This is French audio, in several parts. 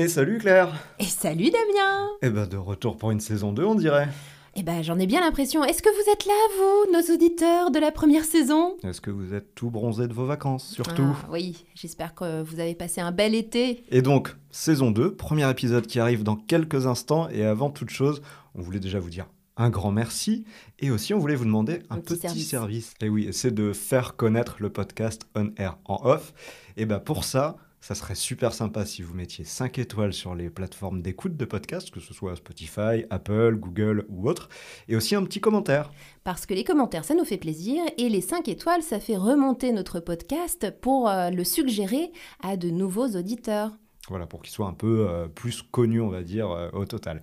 Et salut Claire Et salut Damien Eh ben de retour pour une saison 2 on dirait. Eh ben j'en ai bien l'impression. Est-ce que vous êtes là, vous, nos auditeurs de la première saison? Est-ce que vous êtes tout bronzés de vos vacances, surtout? Ah, Oui, j'espère que vous avez passé un bel été. Et donc, saison 2, premier épisode qui arrive dans quelques instants, et avant toute chose, on voulait déjà vous dire un grand merci, et aussi on voulait vous demander un, Un petit petit, service. service. Et oui, c'est de faire connaître le podcast On Air en off. Et ben pour ça, ça serait super sympa si vous mettiez 5 étoiles sur les plateformes d'écoute de podcast, que ce soit Spotify, Apple, Google ou autre, et aussi un petit commentaire. Parce que les commentaires, ça nous fait plaisir, et les 5 étoiles, ça fait remonter notre podcast pour euh, le suggérer à de nouveaux auditeurs. Voilà, pour qu'il soit un peu euh, plus connu, on va dire, euh, au total.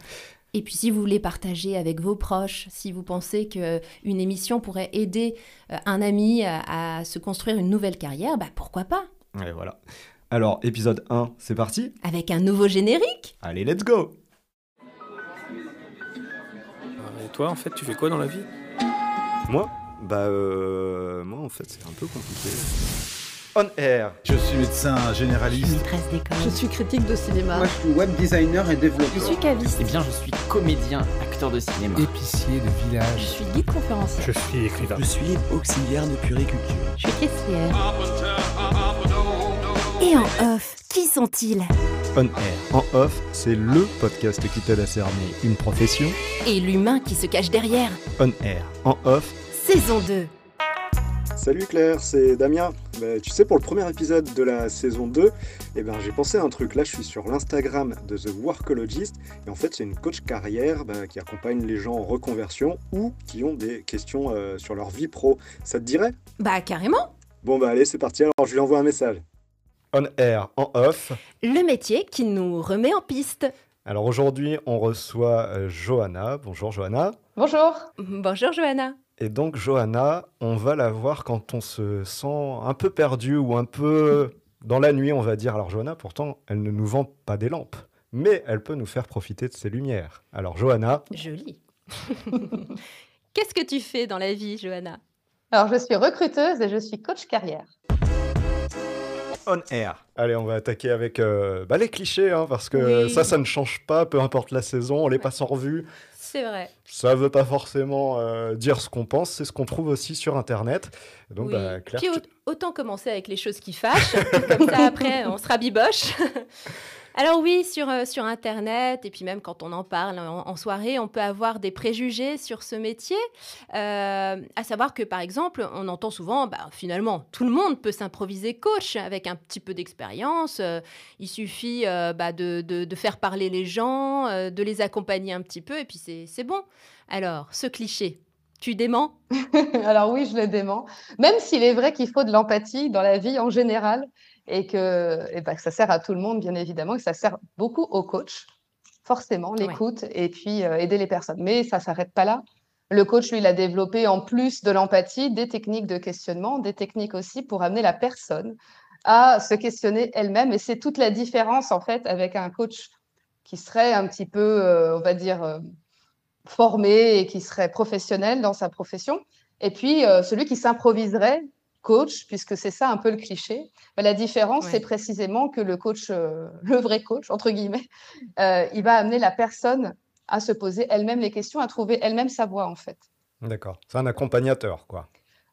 Et puis si vous voulez partager avec vos proches, si vous pensez qu'une émission pourrait aider un ami à, à se construire une nouvelle carrière, bah pourquoi pas? Et voilà. Alors, épisode 1, c'est parti Avec un nouveau générique Allez, let's go Et toi, en fait, tu fais quoi dans la vie? Moi? Bah, euh, moi, en fait, c'est un peu compliqué. On air Je suis médecin généraliste. Maîtresse d'école. Je suis critique de cinéma. Moi, je suis web designer et développeur. Je suis caviste. Eh bien, je suis comédien, acteur de cinéma. Épicier de Je village. suis guide conférencier. Je suis écrivain. Je suis auxiliaire de puriculture. Je suis caissière. Et en off, qui sont-ils On air en off, c'est le podcast qui t'aide à cerner une profession. Et l'humain qui se cache derrière. On air en off. Saison 2. Salut Claire, c'est Damien. Bah, tu sais, pour le premier épisode de la saison 2, eh ben, j'ai pensé à un truc. Là, je suis sur l'Instagram de The Workologist. Et en fait, c'est une coach carrière bah, qui accompagne les gens en reconversion ou qui ont des questions euh, sur leur vie pro. Ça te dirait? Bah carrément. Bon, bah allez, c'est parti. Alors, je lui envoie un message. On air, en off. Le métier qui nous remet en piste. Alors aujourd'hui, on reçoit euh, Johanna. Bonjour Johanna. Bonjour. Bonjour Johanna. Et donc Johanna, on va la voir quand on se sent un peu perdu ou un peu dans la nuit, on va dire. Alors Johanna, pourtant, elle ne nous vend pas des lampes, mais elle peut nous faire profiter de ses lumières. Alors Johanna, Joli. Qu'est-ce que tu fais dans la vie, Johanna? Alors, je suis recruteuse et je suis coach carrière. On air. Allez, on va attaquer avec euh, bah, les clichés, hein, parce que Oui. ça, ça ne change pas, peu importe la saison, on les passe en revue. C'est vrai. Ça veut pas forcément euh, dire ce qu'on pense, c'est ce qu'on trouve aussi sur Internet. Donc, Oui. bah, Claire, Puis tu- au- autant commencer avec les choses qui fâchent, comme ça après on sera biboche. Alors oui, sur, euh, sur Internet, et puis même quand on en parle en, soirée, on peut avoir des préjugés sur ce métier. Euh, à savoir que par exemple, on entend souvent, bah, finalement, tout le monde peut s'improviser coach avec un petit peu d'expérience. Euh, il suffit bah, de, de- faire parler les gens, de les accompagner un petit peu, et puis c'est c'est bon. Alors, ce cliché, tu déments Alors oui, je le dément. Même s'il est vrai qu'il faut de l'empathie dans la vie en général et que, et ben, que ça sert à tout le monde, bien évidemment, et que ça sert beaucoup aux coachs, forcément, l'écoute et puis euh, aider les personnes. Mais ça s'arrête pas là. Le coach, lui, il a développé en plus de l'empathie des techniques de questionnement, des techniques aussi pour amener la personne à se questionner elle-même. Et c'est toute la différence, en fait, avec un coach qui serait un petit peu, euh, on va dire, euh, formé et qui serait professionnel dans sa profession. Et puis, euh, celui qui s'improviserait coach, puisque c'est ça un peu le cliché. Ben, la différence, Ouais. c'est précisément que le coach, euh, le vrai coach, entre guillemets, euh, il va amener la personne à se poser elle-même les questions, à trouver elle-même sa voie, en fait. D'accord, c'est un accompagnateur, quoi.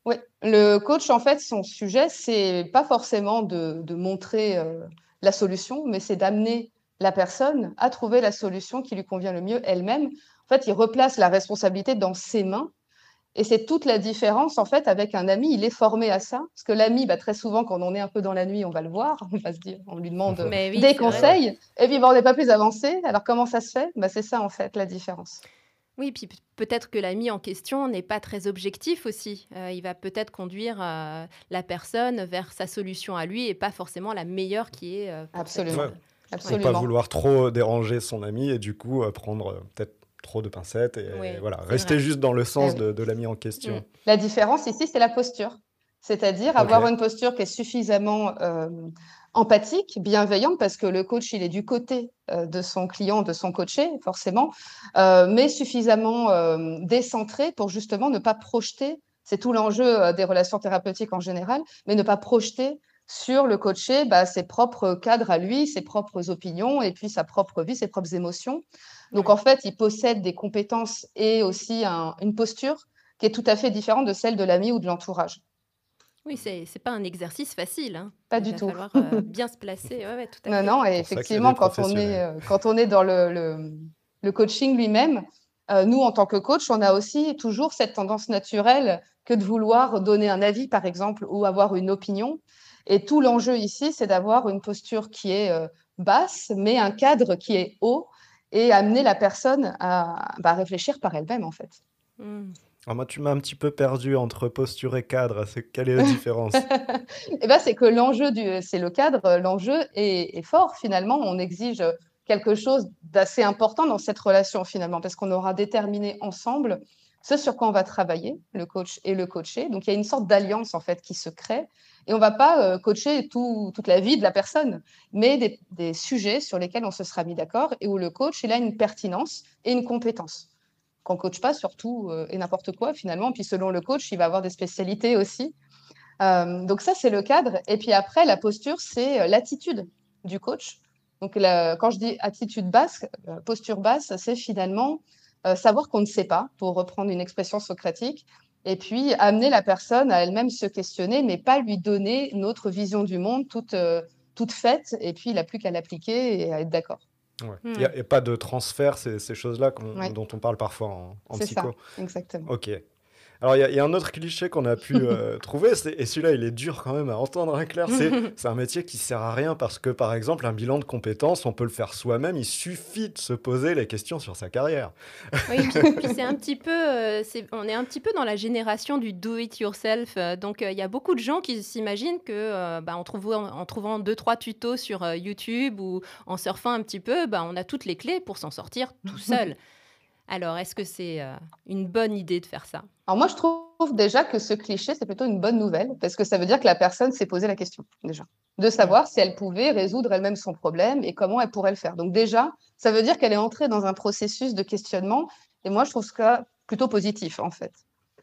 Oui, le coach, en fait, son sujet, c'est pas forcément de, de montrer euh, la solution, mais c'est d'amener la personne à trouver la solution qui lui convient le mieux elle-même. En fait, il replace la responsabilité dans ses mains. Et c'est toute la différence, en fait, avec un ami. Il est formé à ça. Parce que l'ami, bah, très souvent, quand on est un peu dans la nuit, on va le voir. On va se dire, on lui demande Mais oui, des vrai. conseils. Et puis, bah, on n'est pas plus avancé. Alors, comment ça se fait? Bah, C'est ça, en fait, la différence. Oui, puis pe- peut-être que l'ami en question n'est pas très objectif aussi. Euh, il va peut-être conduire euh, la personne vers sa solution à lui et pas forcément la meilleure qui est. euh, cette- Absolument. Ouais. Faut pas Absolument. vouloir trop déranger son ami et du coup euh, prendre euh, peut-être trop de pincettes et Oui, voilà, rester vrai. juste dans le sens oui. de, de l'ami en question. Mm. La différence ici, c'est la posture. C'est-à-dire avoir une posture qui est suffisamment euh, empathique, bienveillante, parce que le coach, il est du côté euh, de son client, de son coaché, forcément, euh, mais suffisamment décentré pour justement ne pas projeter, c'est tout l'enjeu des relations thérapeutiques en général, mais ne pas projeter sur le coacher bah, ses propres cadres à lui, ses propres opinions et puis sa propre vie, ses propres émotions. Donc en fait, il possède des compétences et aussi une posture qui est tout à fait différente de celle de l'ami ou de l'entourage. Oui, c'est n'est pas un exercice facile. Hein. Pas il du va tout. falloir euh, bien se placer. Ouais, ouais, tout à non, fait. non, et effectivement, quand on, est, euh, quand on est dans le, le, le coaching lui-même, euh, nous, en tant que coach, on a aussi toujours cette tendance naturelle que de vouloir donner un avis, par exemple, ou avoir une opinion. Et tout l'enjeu ici, c'est d'avoir une posture qui est euh, basse, mais un cadre qui est haut, et amener la personne à bah, réfléchir par elle-même, en fait. Hmm. Ah, moi, tu m'as un petit peu perdu entre posture et cadre. C'est quelle est la différence? Eh ben, c'est que l'enjeu du, c'est le cadre, l'enjeu est, est fort finalement. On exige quelque chose d'assez important dans cette relation finalement, parce qu'on aura déterminé ensemble ce sur quoi on va travailler, le coach et le coaché. Donc il y a une sorte d'alliance en fait qui se crée, et on va pas euh, coacher tout- toute la vie de la personne, mais des, sujets sur lesquels on se sera mis d'accord et où le coach il a une pertinence et une compétence. Qu'on coach pas surtout euh, et n'importe quoi finalement. Puis selon le coach, il va avoir des spécialités aussi. Euh, donc ça, c'est le cadre. Et puis après, la posture, c'est euh, l'attitude du coach. Donc quand je dis attitude basse, posture basse, c'est finalement savoir qu'on ne sait pas, pour reprendre une expression socratique, et puis amener la personne à elle-même se questionner, mais pas lui donner notre vision du monde toute, euh, toute faite, et puis il n'a plus qu'à l'appliquer et à être d'accord. Ouais. Hmm. Il n'y a, il y a pas de transfert, ces, ces choses-là Ouais. dont on parle parfois en, en C'est ça, psycho. exactement. Ok. Alors, il y, a- il y a un autre cliché qu'on a pu euh, trouver, et celui-là, il est dur quand même à entendre, hein, Claire. C'est un métier qui sert à rien parce que, par exemple, un bilan de compétences, on peut le faire soi-même. Il suffit de se poser les questions sur sa carrière. Oui, puis, puis c'est un petit peu, euh, on est un petit peu dans la génération du do it yourself. euh, donc il y a beaucoup de gens qui s'imaginent que, bah, en trouvant, en trouvant deux trois tutos sur YouTube ou en surfant un petit peu, bah, on a toutes les clés pour s'en sortir tout seul. Alors est-ce que c'est euh, une bonne idée de faire ça? Alors moi, je trouve déjà que ce cliché, c'est plutôt une bonne nouvelle, parce que ça veut dire que la personne s'est posé la question, déjà, de savoir si elle pouvait résoudre elle-même son problème et comment elle pourrait le faire. Donc déjà, ça veut dire qu'elle est entrée dans un processus de questionnement, et moi, je trouve ça plutôt positif, en fait.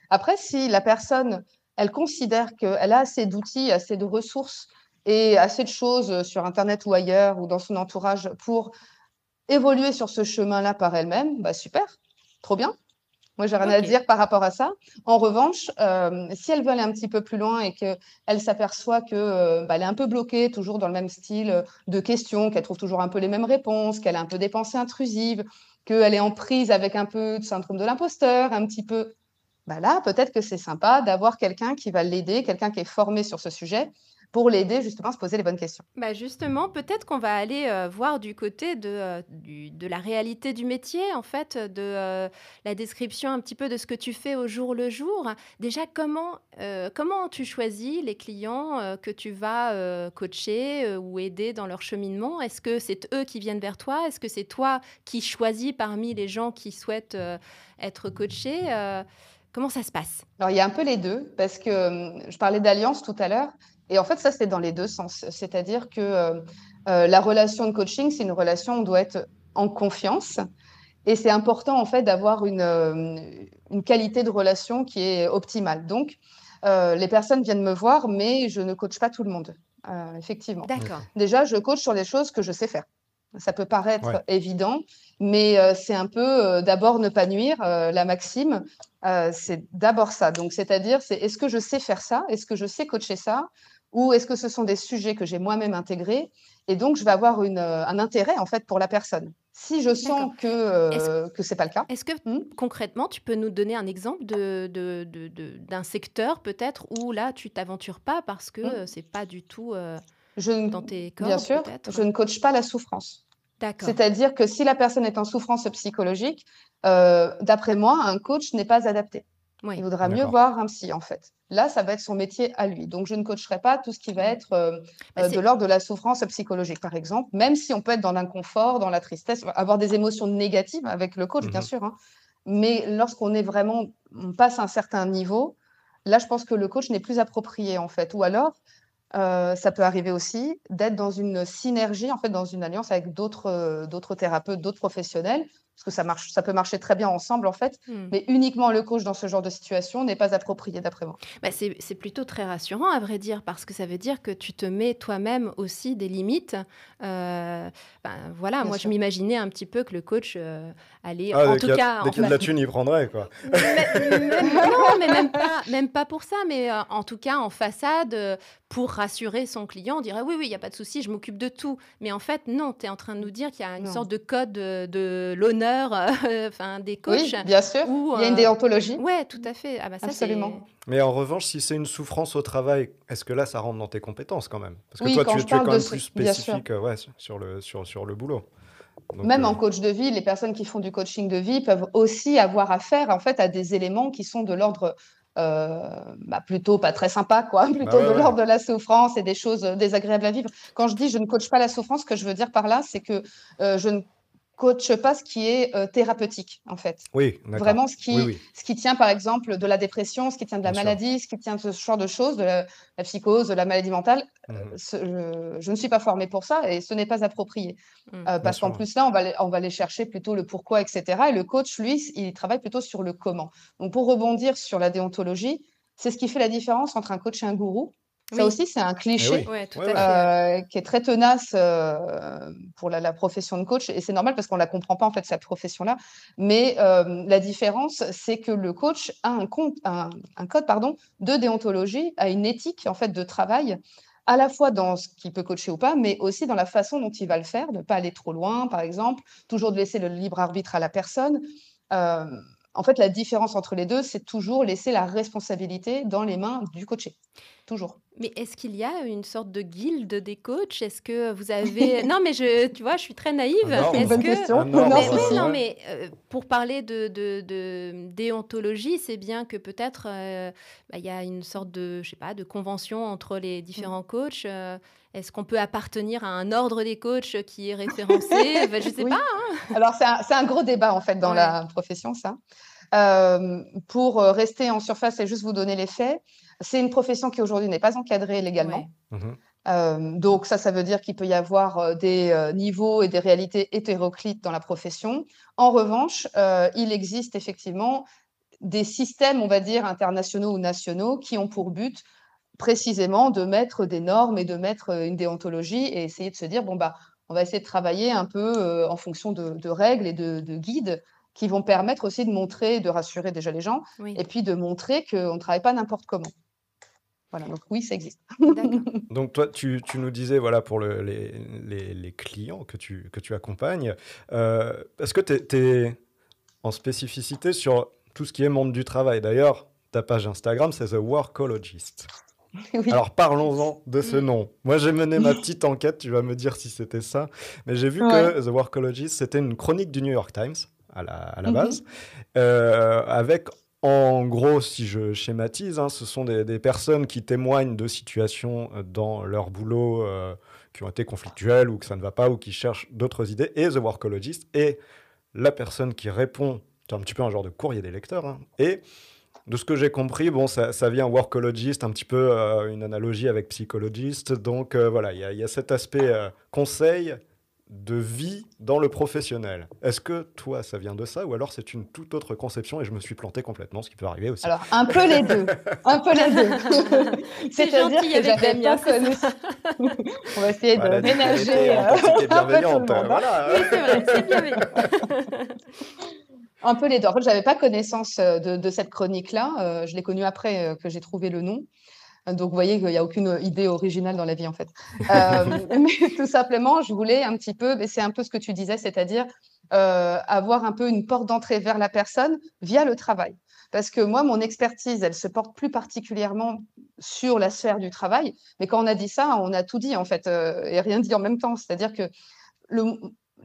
Après, si la personne, elle considère qu'elle a assez d'outils, assez de ressources et assez de choses sur Internet ou ailleurs ou dans son entourage pour évoluer sur ce chemin-là par elle-même, bah super, trop bien. Moi, j'ai rien à dire par rapport à ça. En revanche, euh, si elle veut aller un petit peu plus loin et qu'elle s'aperçoit que euh, bah, est un peu bloquée, toujours dans le même style euh, de questions, qu'elle trouve toujours un peu les mêmes réponses, qu'elle a un peu des pensées intrusives, qu'elle est en prise avec un peu de syndrome de l'imposteur, un petit peu, bah là, peut-être que c'est sympa d'avoir quelqu'un qui va l'aider, quelqu'un qui est formé sur ce sujet, pour l'aider justement à se poser les bonnes questions. Bah justement, peut-être qu'on va aller euh, voir du côté de, euh, du- de la réalité du métier, en fait, de euh, la description un petit peu de ce que tu fais au jour le jour. Déjà, comment, comment tu choisis les clients que tu vas coacher ou aider dans leur cheminement? Est-ce que c'est eux qui viennent vers toi? Est-ce que c'est toi qui choisis parmi les gens qui souhaitent être coachés? Comment ça se passe? Alors, il y a un peu les deux, parce que euh, je parlais d'alliance tout à l'heure, et en fait, ça, c'est dans les deux sens. C'est-à-dire que euh, euh, la relation de coaching, c'est une relation où on doit être en confiance, et c'est important, en fait, d'avoir une, euh, une qualité de relation qui est optimale. Donc, euh, les personnes viennent me voir, mais je ne coach pas tout le monde, euh, effectivement. D'accord. Déjà, je coach sur les choses que je sais faire. Ça peut paraître Ouais. évident, mais euh, c'est un peu euh, d'abord ne pas nuire. euh, la maxime, euh, c'est d'abord ça. Donc, c'est-à-dire, c'est est-ce que je sais faire ça? Est-ce que je sais coacher ça? Ou est-ce que ce sont des sujets que j'ai moi-même intégrés Et donc, je vais avoir une, euh, un intérêt en fait pour la personne. Si je sens que euh, que c'est pas le cas, Est-ce que Hmm. concrètement, tu peux nous donner un exemple de, de- de- de- d'un secteur peut-être où là, tu t'aventures pas parce que euh, c'est pas du tout euh, je ne, dans tes cordes bien sûr, je ne coach pas la souffrance. C'est-à-dire que si la personne est en souffrance psychologique, euh, d'après moi, un coach n'est pas adapté. Oui. Il vaudra mieux D'accord. voir un psy, en fait. Là, ça va être son métier à lui. Donc, je ne coacherai pas tout ce qui va être euh, Bah, euh, de l'ordre de la souffrance psychologique, par exemple, même si on peut être dans l'inconfort, dans la tristesse, avoir des émotions négatives avec le coach, bien Mhm. sûr. hein. Mais lorsqu'on est vraiment, on passe un certain niveau, là, je pense que le coach n'est plus approprié, en fait. Ou alors, euh, ça peut arriver aussi d'être dans une synergie, en fait, dans une alliance avec d'autres euh, d'autres thérapeutes, d'autres professionnels, parce que ça marche, ça peut marcher très bien ensemble en fait, Hmm. mais uniquement le coach dans ce genre de situation n'est pas approprié d'après moi. Bah, c'est c'est plutôt très rassurant, à vrai dire, parce que ça veut dire que tu te mets toi-même aussi des limites. Euh, ben, voilà, Bien moi, sûr. je m'imaginais un petit peu que le coach euh, allait, Ah, en tout a, cas, dès qu'il y a de la thune, il prendrait, quoi. Mais- même- non, mais même pas, même pas pour ça, mais euh, en tout cas en façade, euh, pour rassurer son client, on dirait oui, oui, il n'y a pas de souci, je m'occupe de tout. Mais en fait, non, tu es en train de nous dire qu'il y a une Non. sorte de code de, de l'honneur euh, enfin, des coachs. Oui, bien sûr. ou, Il y a une déontologie. Ouais, tout à fait. Ah bah ça, Absolument. Mais en revanche, si c'est une souffrance au travail, est-ce que là, ça rentre dans tes compétences quand même? Parce que Oui, toi, quand tu, je tu es quand de même plus spécifique euh, ouais, sur, le, sur, sur le boulot. Donc, Même euh, en coach de vie, les personnes qui font du coaching de vie peuvent aussi avoir affaire en fait à des éléments qui sont de l'ordre euh, bah, plutôt pas très sympa, quoi, plutôt Bah ouais, de ouais. l'ordre de la souffrance et des choses euh, désagréables à vivre. Quand je dis je ne coach pas la souffrance, ce que je veux dire par là, c'est que euh, je ne coache pas ce qui est euh, thérapeutique, en fait. Oui. Vraiment ce qui, Oui, oui. ce qui tient, par exemple, de la dépression, ce qui tient de la Bien sûr. maladie, ce qui tient de ce genre de choses, de la, la psychose, de la maladie mentale. Mhm. Ce- je, je ne suis pas formée pour ça et ce n'est pas approprié. Mm. Euh, parce qu'en plus, là, on va, on va aller chercher plutôt le pourquoi, etc. Et le coach, lui, il travaille plutôt sur le comment. Donc, pour rebondir sur la déontologie, c'est ce qui fait la différence entre un coach et un gourou. Ça Oui. aussi, c'est un cliché. Eh oui. Euh, qui est très tenace euh, pour la, la profession de coach et c'est normal parce qu'on la comprend pas en fait cette profession-là. Mais euh, la différence, c'est que le coach a un, compte, un, un code pardon de déontologie, a une éthique en fait de travail à la fois dans ce qu'il peut coacher ou pas, mais aussi dans la façon dont il va le faire, de ne pas aller trop loin, par exemple, toujours de laisser le libre arbitre à la personne. Euh, en fait, la différence entre les deux, c'est toujours laisser la responsabilité dans les mains du coaché. Toujours. Mais est-ce qu'il y a une sorte de guilde des coachs? Est-ce que vous avez... non, mais je, tu vois, je suis très naïve. Bonne que... question. Un ordre, Non, Mais oui, si. non, mais euh, pour parler de, de- de déontologie, c'est bien que peut-être euh, bah, il y a une sorte de, je sais pas, de convention entre les différents coachs. euh, Est-ce qu'on peut appartenir à un ordre des coachs qui est référencé? Bah, Je sais Oui. pas. Alors, c'est un, gros débat, en fait, dans Ouais. la profession, ça. Euh, pour euh, rester en surface et juste vous donner les faits, c'est une profession qui aujourd'hui n'est pas encadrée légalement. Ouais. Mhm. Euh, donc, ça, ça veut dire qu'il peut y avoir des euh, niveaux et des réalités hétéroclites dans la profession. En revanche, euh, il existe effectivement des systèmes, on va dire, internationaux ou nationaux qui ont pour but précisément de mettre des normes et de mettre une déontologie et essayer de se dire, bon, bah, on va essayer de travailler un peu euh, en fonction de, de règles et de, de guides qui vont permettre aussi de montrer, de rassurer déjà les gens, Oui, et puis de montrer qu'on ne travaille pas n'importe comment. Voilà, donc oui, ça existe. Donc toi, tu, tu nous disais, voilà, pour le- les, les- les clients que tu, que tu accompagnes, euh, est-ce que tu es, en spécificité sur tout ce qui est monde du travail? D'ailleurs, ta page Instagram, c'est The Workologist. Oui. Alors parlons-en de ce nom. Moi, j'ai mené ma petite enquête, tu vas me dire si c'était ça, mais j'ai vu Ouais. que The Workologist, c'était une chronique du New York Times à la, à la Mhm. base, euh, avec en gros, si je schématise, hein, ce sont des, des personnes qui témoignent de situations euh, dans leur boulot euh, qui ont été conflictuelles ou que ça ne va pas ou qui cherchent d'autres idées. Et The Workologist est la personne qui répond, c'est un petit peu un genre de courrier des lecteurs. hein. et de ce que j'ai compris, bon, ça, ça vient workologist, un petit peu euh, une analogie avec psychologiste. Donc euh, voilà, il y, a- il y a cet aspect conseil de vie dans le professionnel. Est-ce que toi, ça vient de ça ou alors c'est une toute autre conception et je me suis planté complètement, ce qui peut arriver aussi Alors, un peu les deux. Un peu les deux. C'est C'est-à-dire que j'avais c'est connu. On va essayer Voilà, de ménager. euh, bienveillante. hein. voilà. Oui, c'est vrai, c'est bienveillant. Un peu les deux. En fait, je n'avais pas connaissance euh, de, de cette chronique-là. Euh, je l'ai connue après euh, que j'ai trouvé le nom. Euh, Donc, vous voyez qu'il n'y a aucune idée originale dans la vie, en fait. Euh, mais tout simplement, je voulais un petit peu, c'est un peu ce que tu disais, c'est-à-dire euh, avoir un peu une porte d'entrée vers la personne via le travail. Parce que moi, mon expertise, elle se porte plus particulièrement sur la sphère du travail. Mais quand on a dit ça, on a tout dit, en fait, euh, et rien dit en même temps. C'est-à-dire que le,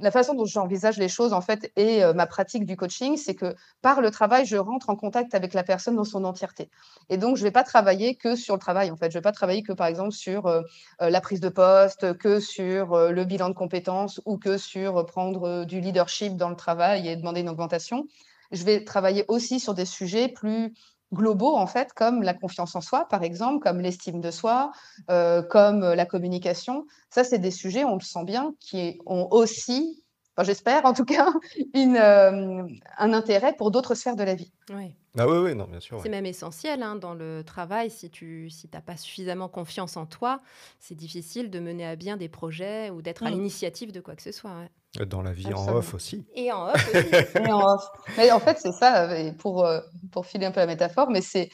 la façon dont j'envisage les choses, en fait, et euh, ma pratique du coaching, c'est que par le travail, je rentre en contact avec la personne dans son entièreté. Et donc, je ne vais pas travailler que sur le travail, en fait. Je ne vais pas travailler que, par exemple, sur euh, euh, la prise de poste, que sur le bilan de compétences ou que sur prendre du leadership dans le travail et demander une augmentation. Je vais travailler aussi sur des sujets plus globaux, en fait, comme la confiance en soi, par exemple, comme l'estime de soi, euh, comme la communication. Ça, c'est des sujets, on le sent bien, qui ont aussi enfin, j'espère en tout cas, une, euh, un intérêt pour d'autres sphères de la vie. Oui. Ah oui, oui, non, bien sûr. C'est ouais. même essentiel hein, dans le travail. Si tu si t'as pas suffisamment confiance en toi, c'est difficile de mener à bien des projets ou d'être à Mm. l'initiative de quoi que ce soit. ouais. Dans la vie en off aussi. Et en off aussi. Et en off. Mais en fait, c'est ça, et pour, euh, pour filer un peu la métaphore, mais c'est,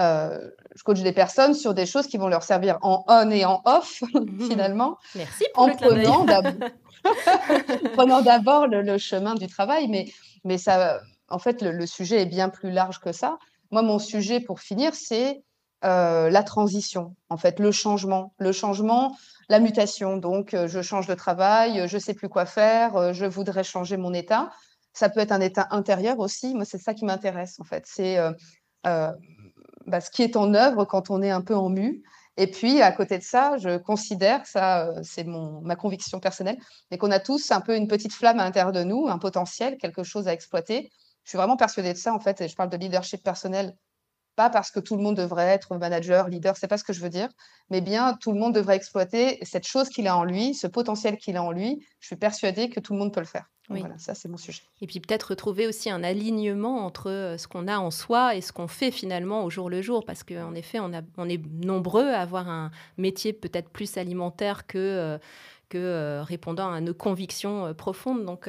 euh, je coach des personnes sur des choses qui vont leur servir en on et en off, finalement, Merci pour en le prenant d'ab- prenant d'abord le, le chemin du travail, mais, mais ça, en fait, le, le sujet est bien plus large que ça. Moi, mon sujet, pour finir, c'est euh, la transition, en fait, le changement. Le changement, la mutation. Donc, euh, je change de travail, euh, je ne sais plus quoi faire, euh, je voudrais changer mon état. Ça peut être un état intérieur aussi. Moi, c'est ça qui m'intéresse, en fait. C'est bah, ce qui est en œuvre quand on est un peu en mue. Et puis, à côté de ça, je considère, ça, c'est ma conviction personnelle, mais qu'on a tous un peu une petite flamme à l'intérieur de nous, un potentiel, quelque chose à exploiter. Je suis vraiment persuadée de ça, en fait, et je parle de leadership personnel, pas parce que tout le monde devrait être manager, leader, c'est pas ce que je veux dire, mais bien tout le monde devrait exploiter cette chose qu'il a en lui, ce potentiel qu'il a en lui. Je suis persuadée que tout le monde peut le faire. Donc Oui. voilà, ça, c'est mon sujet. Et puis peut-être retrouver aussi un alignement entre euh, ce qu'on a en soi et ce qu'on fait finalement au jour le jour. Parce qu'en effet, on, a, on est nombreux à avoir un métier peut-être plus alimentaire que, euh, que euh, répondant à nos convictions euh, profondes. Donc,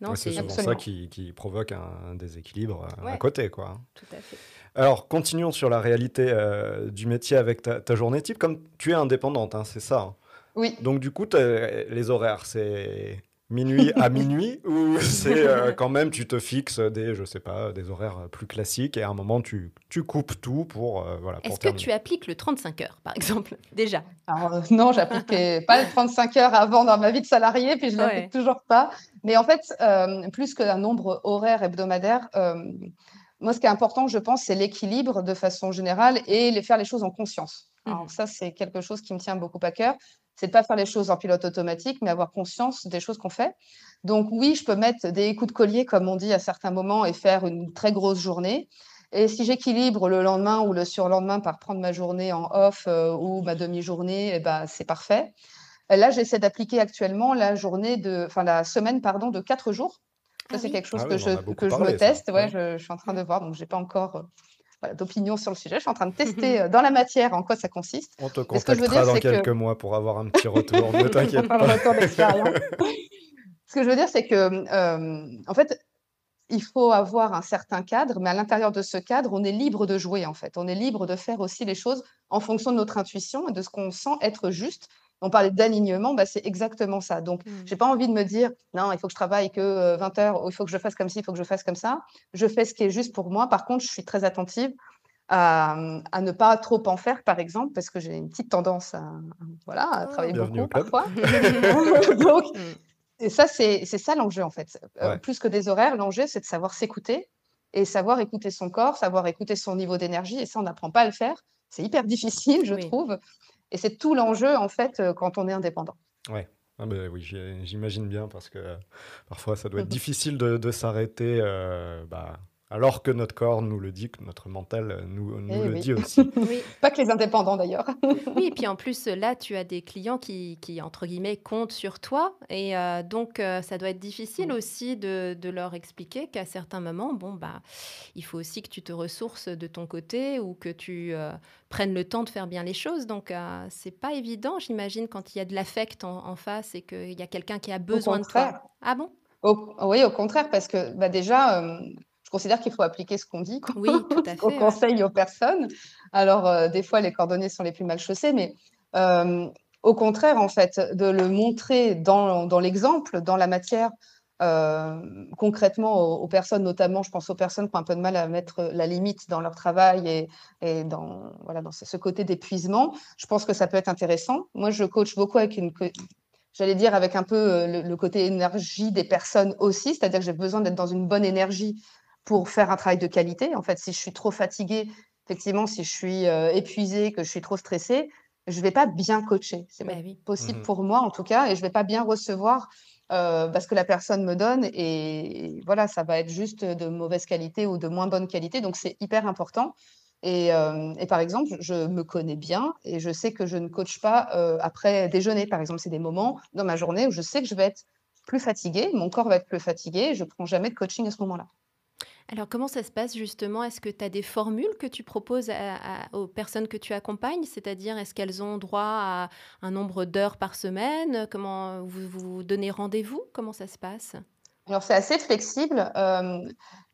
non, Ouais, c'est c'est souvent Absolument. ça qui, qui provoque un, un déséquilibre euh, à Ouais. côté, quoi. tout à fait. Alors, continuons sur la réalité euh, du métier avec ta, ta journée type. Comme tu es indépendante, hein, c'est ça. hein. Oui, Donc, du coup, les horaires, c'est minuit à minuit ou c'est euh, quand même tu te fixes des, je sais pas, des horaires plus classiques et à un moment tu, tu coupes tout pour, euh, voilà, Est-ce que terminer. tu appliques le 35 heures, par exemple Déjà? Alors, euh, non, j'appliquais pas les 35 heures avant dans ma vie de salarié, puis je Ouais. l'applique toujours pas. Mais en fait, euh, plus qu'un nombre horaire hebdomadaire, euh, moi, ce qui est important, je pense, c'est l'équilibre de façon générale et les, faire les choses en conscience. Alors Mhm. ça, c'est quelque chose qui me tient beaucoup à cœur. C'est de pas faire les choses en pilote automatique, mais avoir conscience des choses qu'on fait. Donc oui, je peux mettre des coups de collier, comme on dit à certains moments, et faire une très grosse journée. Et si j'équilibre le lendemain ou le surlendemain par prendre ma journée en off euh, ou ma demi-journée, eh ben, c'est parfait. Là, j'essaie d'appliquer actuellement la journée de, enfin la semaine, pardon, de quatre jours. Ça, Ah c'est oui. quelque chose Ah que oui, je, que je parlé, me teste. Ouais, Ouais. je, je suis en train de voir, donc j'ai pas encore euh, voilà, d'opinion sur le sujet. Je suis en train de tester euh, dans la matière en quoi ça consiste. On te ce que je veux contactera dire, dans que- quelques mois pour avoir un petit retour, ne t'inquiète Un pas. retour d'expérience. Ce que je veux dire, c'est que, euh, en fait, il faut avoir un certain cadre, mais à l'intérieur de ce cadre, on est libre de jouer, en fait. On est libre de faire aussi les choses en fonction de notre intuition et de ce qu'on sent être juste. On parlait d'alignement, bah, c'est exactement ça. Donc, Mm. j'ai pas envie de me dire, non, il faut que je travaille que euh, 20 heures, ou il faut que je fasse comme ci, il faut que je fasse comme ça. Je fais ce qui est juste pour moi. Par contre, je suis très attentive à, à ne pas trop en faire, par exemple, parce que j'ai une petite tendance à, voilà, à travailler bienvenue beaucoup parfois. Donc, Mm. et ça, c'est c'est ça l'enjeu, en fait. Euh, Ouais. Plus que des horaires, l'enjeu, c'est de savoir s'écouter et savoir écouter son corps, savoir écouter son niveau d'énergie. Et ça, on n'apprend pas à le faire. C'est hyper difficile, je Oui. trouve. Et c'est tout l'enjeu, en fait, euh, quand on est indépendant. Ah ben oui, j'imagine bien parce que euh, parfois ça doit être difficile de, de s'arrêter euh, bah, alors que notre corps nous le dit, que notre mental euh, nous, nous Eh le oui. dit aussi. Oui. Pas que les indépendants, d'ailleurs. Oui, et puis en plus, là, tu as des clients qui, qui entre guillemets, comptent sur toi. Et euh, donc, euh, ça doit être difficile aussi de, de leur expliquer qu'à certains moments, bon, bah, il faut aussi que tu te ressources de ton côté ou que tu euh, prennes le temps de faire bien les choses. Donc, euh, c'est pas évident, j'imagine, quand il y a de l'affect en, en face et qu'il y a quelqu'un qui a besoin de contraire. toi. Ah bon? Au- oui, au contraire, parce que bah, déjà, euh, considère qu'il faut appliquer ce qu'on dit. Oui, qu'on fait. ouais. conseille aux personnes. Alors, euh, des fois, les coordonnées sont les plus mal chaussées, mais euh, au contraire, en fait, de le montrer dans, dans l'exemple, dans la matière, euh, concrètement aux, aux personnes, notamment, je pense aux personnes qui ont un peu de mal à mettre la limite dans leur travail et, et dans, voilà, dans ce, côté d'épuisement, je pense que ça peut être intéressant. Moi, je coach beaucoup avec une, j'allais dire, avec un peu le, le côté énergie des personnes aussi, c'est-à-dire que j'ai besoin d'être dans une bonne énergie pour faire un travail de qualité. En fait, si je suis trop fatiguée, effectivement, si je suis euh, épuisée, que je suis trop stressée, je vais pas bien coacher. C'est Bah pas oui. possible Mhm. pour moi, en tout cas, et je vais pas bien recevoir euh, parce que la personne me donne. Et voilà, ça va être juste de mauvaise qualité ou de moins bonne qualité. Donc, c'est hyper important. Et, euh, et par exemple, je me connais bien et je sais que je ne coach pas euh, après déjeuner. Par exemple, c'est des moments dans ma journée où je sais que je vais être plus fatiguée, mon corps va être plus fatigué, je ne prends jamais de coaching à ce moment-là. Alors, comment ça se passe justement? Est-ce que tu as des formules que tu proposes aux personnes que tu accompagnes? C'est-à-dire, est-ce qu'elles ont droit à un nombre d'heures par semaine? Comment vous vous donnez rendez-vous? Comment ça se passe? Alors, c'est assez flexible. Euh,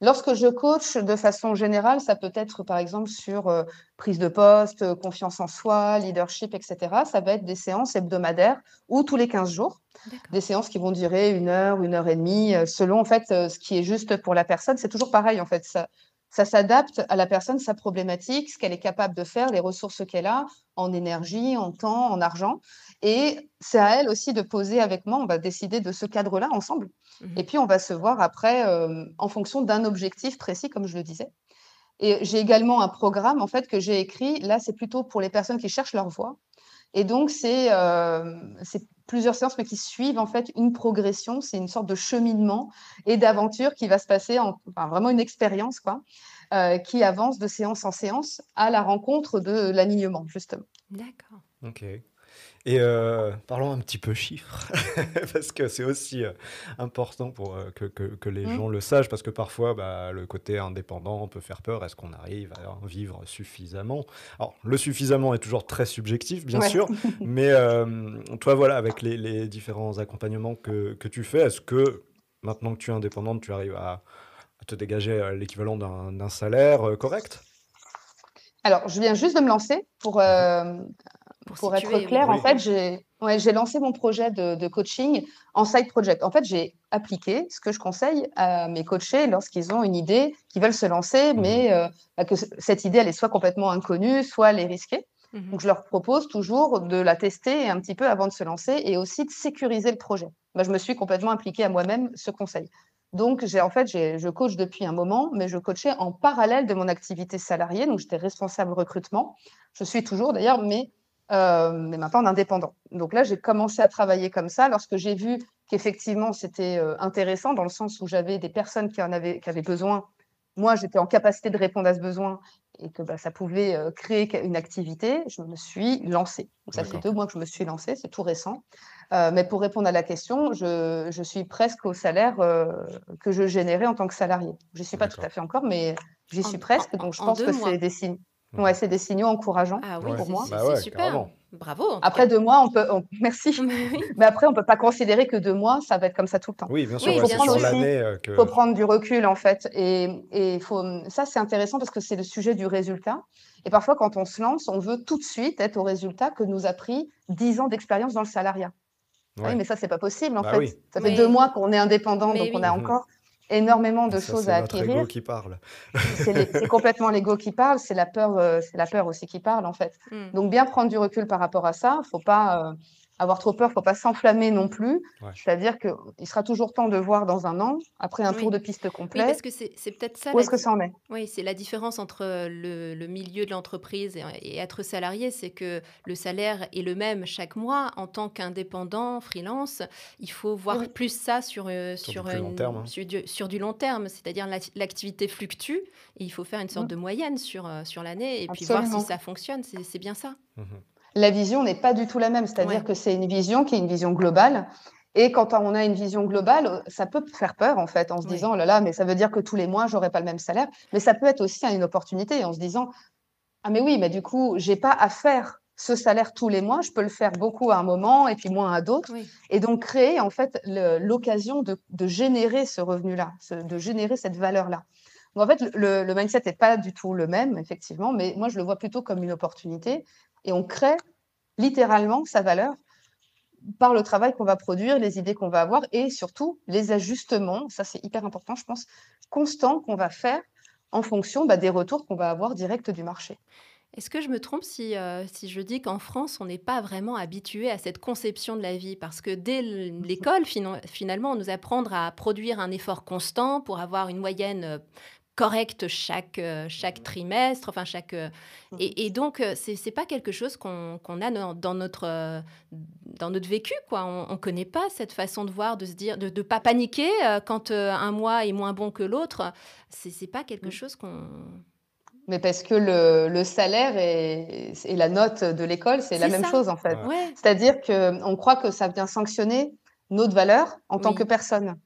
lorsque je coach de façon générale, ça peut être par exemple sur euh, prise de poste, euh, confiance en soi, leadership, etc. Ça va être des séances hebdomadaires ou tous les 15 jours. Des séances qui vont durer une heure, une heure et demie, selon en fait ce qui est juste pour la personne. C'est toujours pareil en fait. Ça, ça s'adapte à la personne, sa problématique, ce qu'elle est capable de faire, les ressources qu'elle a en énergie, en temps, en argent. Et c'est à elle aussi de poser avec moi. On va décider de ce cadre-là ensemble. Mhm. Et puis, on va se voir après euh, en fonction d'un objectif précis, comme je le disais. Et j'ai également un programme en fait que j'ai écrit. Là, c'est plutôt pour les personnes qui cherchent leur voie. Et donc, c'est euh, plusieurs séances, mais qui suivent en fait une progression. C'est une sorte de cheminement et d'aventure qui va se passer, en, enfin, vraiment une expérience, quoi, euh, qui avance de séance en séance à la rencontre de l'alignement, justement. D'accord. Ok. Et euh, parlons un petit peu chiffres, parce que c'est aussi euh, important pour euh, que, que- que les Mm. gens le sachent, parce que parfois, bah, le côté indépendant peut faire peur. Est-ce qu'on arrive à en vivre suffisamment? Alors, le suffisamment est toujours très subjectif, bien Ouais. sûr, mais euh, toi, voilà, avec les, les différents accompagnements que, que tu fais, est-ce que maintenant que tu es indépendante, tu arrives à, à te dégager l'équivalent d'un salaire correct? Alors, je viens juste de me lancer pour, euh, Pour pour situer, être oui. clair. En fait, j'ai ouais, j'ai lancé mon projet de, de coaching en side project. En fait, j'ai appliqué ce que je conseille à mes coachés lorsqu'ils ont une idée, qu'ils veulent se lancer, Mhm. mais euh, bah, que cette idée, elle est soit complètement inconnue, soit elle est risquée. Mhm. Donc, je leur propose toujours de la tester un petit peu avant de se lancer et aussi de sécuriser le projet. Bah, je me suis complètement appliquée à moi-même ce conseil. Donc, j'ai en fait, j'ai- je coach depuis un moment, mais je coachais en parallèle de mon activité salariée. Donc, j'étais responsable recrutement. Je suis toujours d'ailleurs, mais, euh, mais maintenant en indépendant. Donc là, j'ai commencé à travailler comme ça lorsque j'ai vu qu'effectivement, c'était euh, intéressant dans le sens où j'avais des personnes qui en avaient, qui avaient besoin. Moi, j'étais en capacité de répondre à ce besoin et que bah, ça pouvait euh, créer une activité. Je me suis lancée. Donc, ça fait deux mois que je me suis lancée, c'est tout récent. Euh, mais pour répondre à la question, je, je suis presque au salaire euh, que je générais en tant que salarié. Je n'y suis pas tout à fait encore, mais j'y En- suis presque. en- Donc je en pense que c'est des signes. Mhm. Ouais, c'est des signaux encourageants Ah oui, pour c'est moi. c'est- Bah c'est ouais, super. carrément. Bravo. Après deux mois, on peut. on- Merci. Mais après, on peut pas considérer que deux mois, ça va être comme ça tout le temps. Oui, bien sûr, Oui, ouais, bien c'est sûr. sur aussi, l'année euh, que... Il faut prendre du recul en fait. Et, et faut, ça, c'est intéressant parce que c'est le sujet du résultat. Et parfois, quand on se lance, on veut tout de suite être au résultat que nous a pris 10 ans d'expérience dans le salariat. Ah Ouais. Oui, mais ça, c'est pas possible en Bah fait. oui. Ça fait deux mois qu'on est indépendant, Mais donc on a Mhm. encore énormément de Ça, choses c'est à notre acquérir. ego qui parle. C'est les- c'est complètement l'ego qui parle, c'est la peur, euh, c'est la peur aussi qui parle en fait. Mm. Donc bien prendre du recul par rapport à ça, faut pas euh, avoir trop peur, faut pas s'enflammer non plus. Ouais. C'est-à-dire que il sera toujours temps de voir dans un an, après un Oui. tour de piste Oui, complet, parce que c'est peut-être ça où est-ce que ça en est. Oui, c'est la différence entre le, le milieu de l'entreprise et, et être salarié, c'est que le salaire est le même chaque mois. En tant qu'indépendant, freelance, il faut voir Oui. plus ça sur, euh, Sur du sur, long une- terme, hein. sur du, sur du long terme. C'est-à-dire l'ac- l'activité fluctue et il faut faire une sorte Mm. de moyenne sur, euh, sur l'année et puis voir si ça fonctionne. C'est bien ça. Mhm. La vision n'est pas du tout la même, c'est-à-dire Ouais. que c'est une vision qui est une vision globale. Et quand on a une vision globale, ça peut faire peur en fait, en se Oui. disant, oh là là, mais ça veut dire que tous les mois, j'aurai pas le même salaire. Mais ça peut être aussi une opportunité, en se disant, ah mais oui, mais du coup, j'ai pas à faire ce salaire tous les mois, je peux le faire beaucoup à un moment et puis moins à d'autres. Oui. Et donc créer en fait l'occasion de, de générer ce revenu-là, de générer cette valeur-là. Donc en fait, le, le mindset n'est pas du tout le même, effectivement, mais moi je le vois plutôt comme une opportunité et on crée littéralement sa valeur par le travail qu'on va produire, les idées qu'on va avoir et surtout les ajustements, ça c'est hyper important, je pense, constants qu'on va faire en fonction bah, des retours qu'on va avoir directs du marché. Est-ce que je me trompe si, euh, si je dis qu'en France, on n'est pas vraiment habitué à cette conception de la vie? Parce que dès l'école, fina- finalement, on nous apprend à produire un effort constant pour avoir une moyenne euh, correcte chaque, euh, chaque trimestre, enfin chaque... euh, et, et donc, euh, c'est c'est pas quelque chose qu'on qu'on a dans, dans notre, dans notre vécu, quoi. On ne connaît pas cette façon de voir, de se dire, de ne pas paniquer quand un mois est moins bon que l'autre. C'est c'est pas quelque Mm. chose qu'on... Mais parce que le, le salaire et, et la note de l'école, c'est la même chose en fait. Ouais. C'est-à-dire qu'on croit que ça vient sanctionner notre valeur en tant que personne.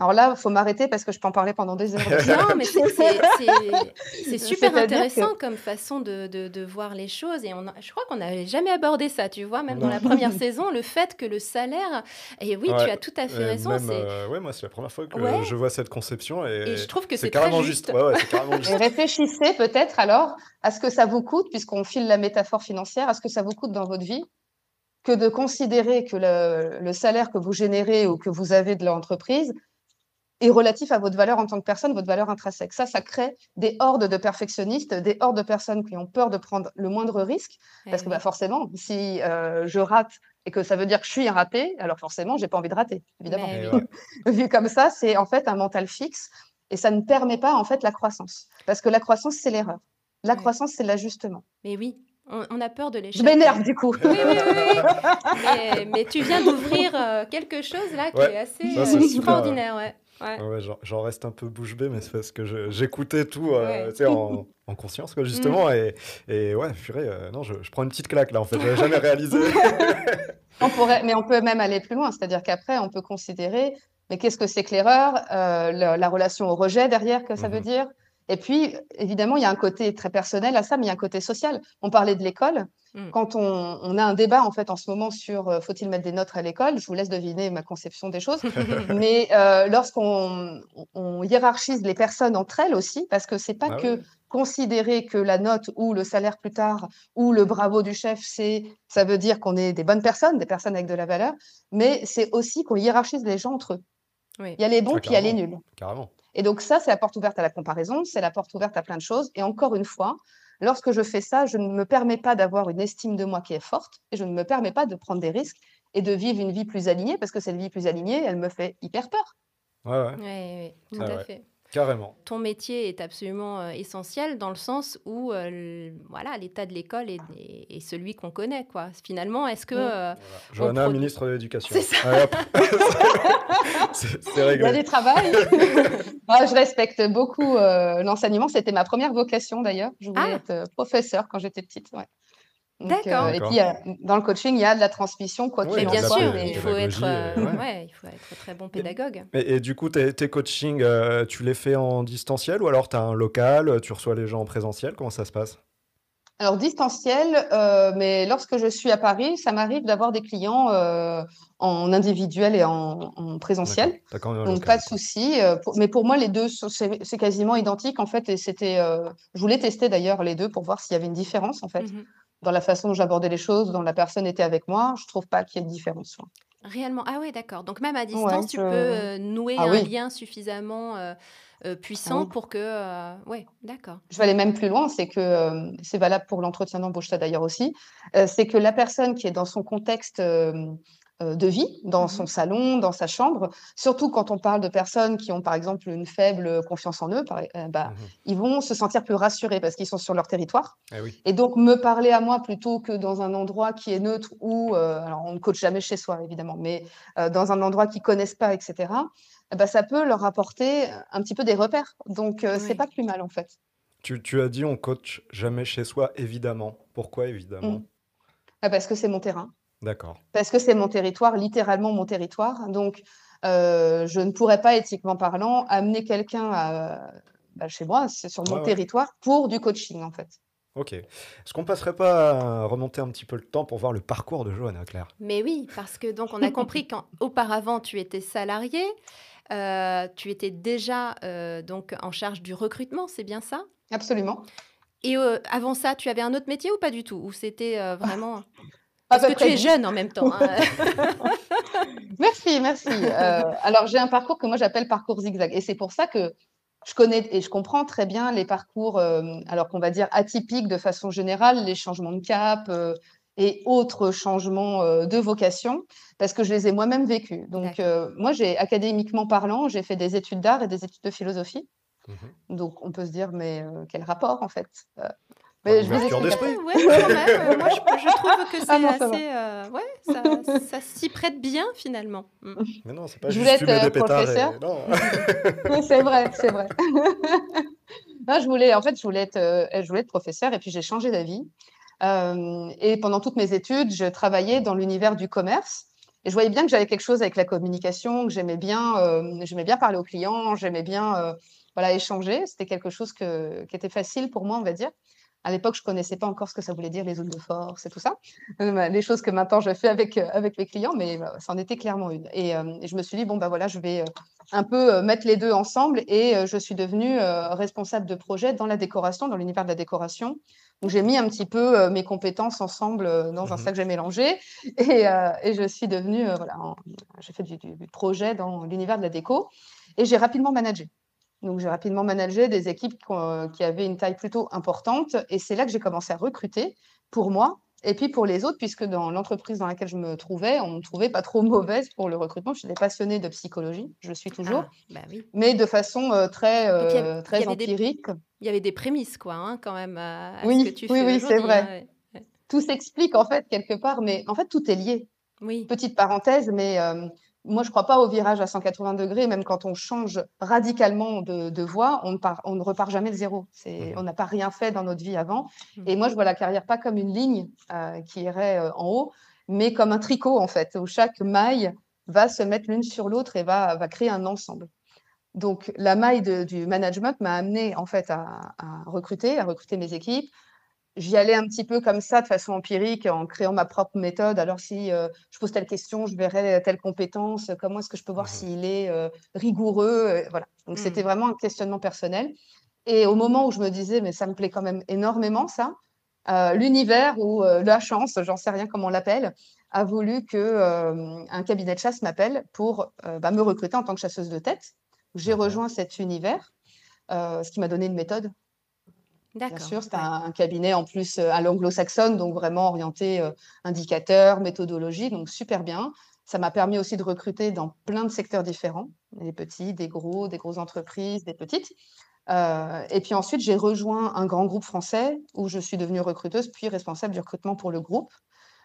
Alors là, il faut m'arrêter parce que je peux en parler pendant des heures. Non, mais c'est- super intéressant que- comme façon de, de- de voir les choses. Et on a- je crois qu'on n'avait jamais abordé ça, tu vois, même dans la première saison, le fait que le salaire. Et oui, tu as tout à fait raison. euh, ouais, moi, c'est la première fois que Ouais. je vois cette conception et, Et je trouve que c'est carrément juste. juste. Ouais, ouais, c'est carrément Et réfléchissez peut-être alors à ce que ça vous coûte, puisqu'on file la métaphore financière, à ce que ça vous coûte dans votre vie, que de considérer que le, le salaire que vous générez ou que vous avez de l'entreprise est relatif à votre valeur en tant que personne, votre valeur intrinsèque. Ça, ça crée des hordes de perfectionnistes, des hordes de personnes qui ont peur de prendre le moindre risque, Eh parce que bah, forcément, si euh, je rate et que ça veut dire que je suis un raté, alors forcément, j'ai pas envie de rater, évidemment. Mais Et oui. ouais. Vu comme ça, c'est en fait un mental fixe et ça ne permet pas en fait la croissance. Parce que la croissance, c'est l'erreur. La Ouais. croissance, c'est l'ajustement. Mais oui, on, a peur de Je l'échec. m'énerve du coup. Oui, oui, oui. oui. mais, mais tu viens d'ouvrir euh, quelque chose là qui Ouais, est assez ça, euh, c'est super, extraordinaire. Ouais. Ouais. J'en- reste un peu bouche bée, mais c'est parce que j'écoutais tout euh, Ouais. Mm. tu sais, en, en conscience, quoi, justement. Et, et ouais, purée, euh, non, je, je prends une petite claque là, en fait, j'avais jamais réalisé. On pourrait, mais on peut même aller plus loin. C'est-à-dire qu'après, on peut considérer, mais qu'est-ce que c'est que l'erreur Euh, la, la relation au rejet derrière, que ça veut Mhm. dire? Et puis, évidemment, il y a un côté très personnel à ça, mais il y a un côté social. On parlait de l'école. Mm. Quand on, on a un débat, en fait, en ce moment sur euh, faut-il mettre des notes à l'école, je vous laisse deviner ma conception des choses. Mais euh, lorsqu'on on hiérarchise les personnes entre elles aussi, parce que c'est pas Ah que ouais. considérer que la note ou le salaire plus tard ou le bravo du chef, c'est ça veut dire qu'on est des bonnes personnes, des personnes avec de la valeur, mais c'est aussi qu'on hiérarchise les gens entre eux. Oui. Il y a les bons, Ah, puis il y a les nuls. Carrément. Et donc ça, c'est la porte ouverte à la comparaison, c'est la porte ouverte à plein de choses. Et encore une fois, lorsque je fais ça, je ne me permets pas d'avoir une estime de moi qui est forte et je ne me permets pas de prendre des risques et de vivre une vie plus alignée parce que cette vie plus alignée, elle me fait hyper peur. Ouais, ouais, Oui, oui, tout Ah à ouais. fait. Carrément. Ton métier est absolument euh, essentiel dans le sens où euh, voilà l'état de l'école est, est- est celui qu'on connaît quoi. Finalement, est-ce que euh, Voilà. Johanna, ministre de l'Éducation. C'est ça. C'est c'est Il y a réglé. du travail. Moi, je respecte beaucoup euh, l'enseignement. C'était ma première vocation d'ailleurs. Je voulais Ah. être euh, professeur quand j'étais petite. ouais. Donc, D'accord. euh, et puis, a- dans le coaching, il y a de la transmission, quoi Oui, qu'il mais en bien sûr, il faut être euh, euh, ouais. ouais, il faut être très bon pédagogue. Et, et du coup, tes, tes coachings, euh, tu les fais en distanciel ou alors tu as un local, tu reçois les gens en présentiel? Comment ça se passe? Alors, distanciel, euh, mais lorsque je suis à Paris, ça m'arrive d'avoir des clients euh, en individuel et en, en présentiel. Donc, pas de souci. euh, mais pour moi, les deux, sont- c'est quasiment identique en fait. Et c'était, euh, je voulais tester d'ailleurs les deux pour voir s'il y avait une différence en fait Mhm. Dans la façon dont j'abordais les choses, dont la personne était avec moi. Je trouve pas qu'il y ait de différence. hein. Réellement. Ah ouais, d'accord. Donc même à distance, tu je- peux euh, nouer Ah un oui. lien suffisamment euh, euh, puissant oui. pour que. euh, Ouais, d'accord. Je vais aller même plus loin, c'est que euh, c'est valable pour l'entretien d'embauche, ça d'ailleurs aussi. c'est que la personne qui est dans son contexte de vie, dans Mhm. son salon, dans sa chambre, surtout quand on parle de personnes qui ont par exemple une faible confiance en eux, par- euh, bah, Mhm. ils vont se sentir plus rassurés parce qu'ils sont sur leur territoire. Eh oui. Et donc, me parler à moi plutôt que dans un endroit qui est neutre où, euh, alors on ne coach jamais chez soi, évidemment, mais euh, dans un endroit qu'ils connaissent pas, etc., eh ben, ça peut leur apporter un petit peu des repères. Donc, euh, c'est Oui. pas plus mal, en fait. Tu, tu as dit on coach jamais chez soi, évidemment. Pourquoi évidemment? Mm. Ah, parce que c'est mon terrain, D'accord. parce que c'est mon territoire, littéralement mon territoire. Donc, euh, je ne pourrais pas, éthiquement parlant, amener quelqu'un à- bah, chez moi, c'est sur mon ouais. territoire, pour du coaching, en fait. Ok. Est-ce qu'on passerait pas à remonter un petit peu le temps pour voir le parcours de Johanna, Claire? Mais oui, parce que donc on a compris qu'auparavant tu étais salarié, euh, tu étais déjà euh, donc en charge du recrutement, c'est bien ça? Absolument. Et euh, avant ça, tu avais un autre métier ou pas du tout? Ou c'était euh, vraiment parce que tu es jeune en même temps. hein. Merci, merci. Euh, alors, j'ai un parcours que moi j'appelle parcours zigzag. Et c'est pour ça que je connais et je comprends très bien les parcours, euh, alors qu'on va dire atypiques de façon générale, les changements de cap euh, et autres changements euh, de vocation, parce que je les ai moi-même vécus. Donc, euh, moi, j'ai académiquement parlant, j'ai fait des études d'art et des études de philosophie. Mhm. Donc, on peut se dire, mais euh, quel rapport en fait Mais je vous explique d'esprit. ouais, quand même. euh, Moi, je, je trouve que c'est Ah non, ça va. assez. euh, ouais, ça, ça s'y prête bien finalement. Mm. Mais non, c'est pas Je juste voulais être, fumer euh, des pétards. professeur. Et... C'est vrai, c'est vrai. Non, je voulais, en fait, je voulais être, euh, je voulais être professeur et puis j'ai changé d'avis. Euh, et pendant toutes mes études, je travaillais dans l'univers du commerce. Et je voyais bien que j'avais quelque chose avec la communication, que j'aimais bien, euh, j'aimais bien parler aux clients, j'aimais bien euh, voilà, échanger. C'était quelque chose que, qui était facile pour moi, on va dire. À l'époque, je ne connaissais pas encore ce que ça voulait dire, les zones de force et tout ça. Euh, les choses que maintenant je fais avec, avec mes clients, mais ça en était clairement une. Et, et je me suis dit, bon, bah voilà, je vais un peu mettre les deux ensemble. Et je suis devenue responsable de projet dans la décoration, dans l'univers de la décoration. Donc, j'ai mis un petit peu mes compétences ensemble dans un Mhm. sac que j'ai mélangé. Et, euh, et je suis devenue, voilà, j'ai fait du projet dans l'univers de la déco. Et j'ai rapidement managé. Donc, j'ai rapidement managé des équipes qui, ont- qui avaient une taille plutôt importante. Et c'est là que j'ai commencé à recruter pour moi et puis pour les autres, puisque dans l'entreprise dans laquelle je me trouvais, on me trouvait pas trop mauvaise pour le recrutement. Je suis passionnée de psychologie, je le suis toujours, Ah, bah oui. mais de façon euh, très, y euh, y très des- empirique. Il y avait des prémices, quoi, hein, quand même, à, Oui, ce que tu oui, fais oui, c'est vrai. hein, ouais. Tout s'explique en fait quelque part, mais en fait tout est lié. Oui. Petite parenthèse, mais euh, moi je crois pas au virage à 180 degrés, même quand on change radicalement de, de voie, on ne, part- on ne repart jamais de zéro. Mhm. on n'a pas rien fait dans notre vie avant. Mhm. Et moi je vois la carrière pas comme une ligne euh, qui irait euh, en haut, mais comme un tricot en fait, où chaque maille va se mettre l'une sur l'autre et va, va créer un ensemble. Donc la maille de- du management m'a amené en fait à, à recruter, à recruter mes équipes. J'y allais un petit peu comme ça, de façon empirique, en créant ma propre méthode. Alors, si euh, je pose telle question, je verrai telle compétence, comment est-ce que je peux voir Mhm. s'il est euh, rigoureux euh, Voilà. Donc, Mhm. c'était vraiment un questionnement personnel. Et au moment où je me disais, mais ça me plaît quand même énormément, ça, euh, l'univers ou euh, la chance, j'en sais rien comment on l'appelle, a voulu que euh, un cabinet de chasse m'appelle pour euh, bah, me recruter en tant que chasseuse de tête. J'ai rejoint cet univers, euh, ce qui m'a donné une méthode. Bien sûr, c'est ouais. un, cabinet en plus euh, à l'anglo-saxonne, donc vraiment orienté euh, indicateur, méthodologie, donc super bien. Ça m'a permis aussi de recruter dans plein de secteurs différents, des petits, des gros, des grosses entreprises, des petites. Euh, et puis ensuite, j'ai rejoint un grand groupe français où je suis devenue recruteuse, puis responsable du recrutement pour le groupe.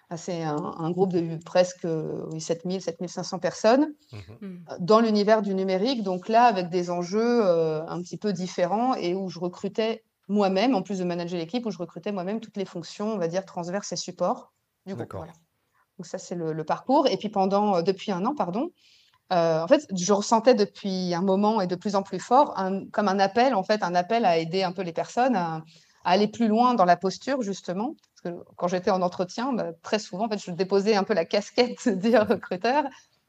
Ah, C'est un, un groupe de presque euh, oui, 7000, 7500 personnes Mhm. Mhm. dans l'univers du numérique, donc là avec des enjeux euh, un petit peu différents et où je recrutais moi-même, en plus de manager l'équipe, où je recrutais moi-même toutes les fonctions, on va dire, transverses et support du groupe. D'accord. Voilà. Donc ça, c'est le, le parcours. Et puis pendant, euh, depuis un an, pardon, euh, en fait, je ressentais depuis un moment et de plus en plus fort un- comme un appel, en fait, un appel à aider un peu les personnes à, à aller plus loin dans la posture, justement. Parce que quand j'étais en entretien, bah, très souvent, en fait, je déposais un peu la casquette du recruteur.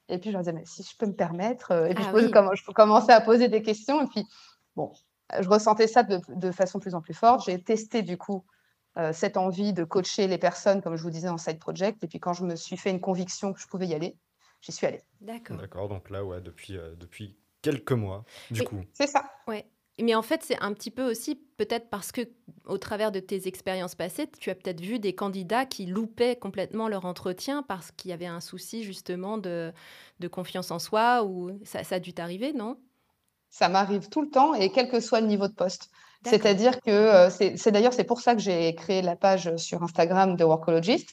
Et puis, je leur disais, mais si je peux me permettre. euh, Et puis, Ah je, oui. comment- je commençais à poser des questions. Et puis, bon, je ressentais ça de, de façon plus en plus forte. J'ai testé, du coup, euh, cette envie de coacher les personnes, comme je vous disais, en side project. Et puis, quand je me suis fait une conviction que je pouvais y aller, j'y suis allée. D'accord. D'accord, donc là, ouais, depuis, euh, depuis quelques mois, du Et- coup. C'est ça. Ouais. Mais en fait, c'est un petit peu aussi peut-être parce que, au travers de tes expériences passées, tu as peut-être vu des candidats qui loupaient complètement leur entretien parce qu'il y avait un souci justement de, de confiance en soi ou ça, ça a dû t'arriver, non? Ça m'arrive tout le temps et quel que soit le niveau de poste. C'est-à-dire que euh, c'est d'ailleurs c'est pour ça que j'ai créé la page sur Instagram de Workologist.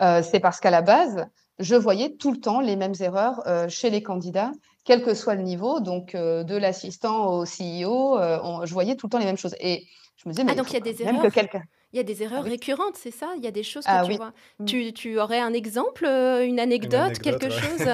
Euh, c'est parce qu'à la base, je voyais tout le temps les mêmes erreurs euh, chez les candidats, quel que soit le niveau, donc euh, de l'assistant au CEO, euh, on- je voyais tout le temps les mêmes choses. Et je me disais, mais Ah, donc il y a des que erreurs. quelqu'un. Il y a des erreurs oui. récurrentes, c'est ça? Il y a des choses que Ah tu oui. vois. Mm. Tu, tu aurais un exemple, une anecdote, anecdote, quelque ouais. chose?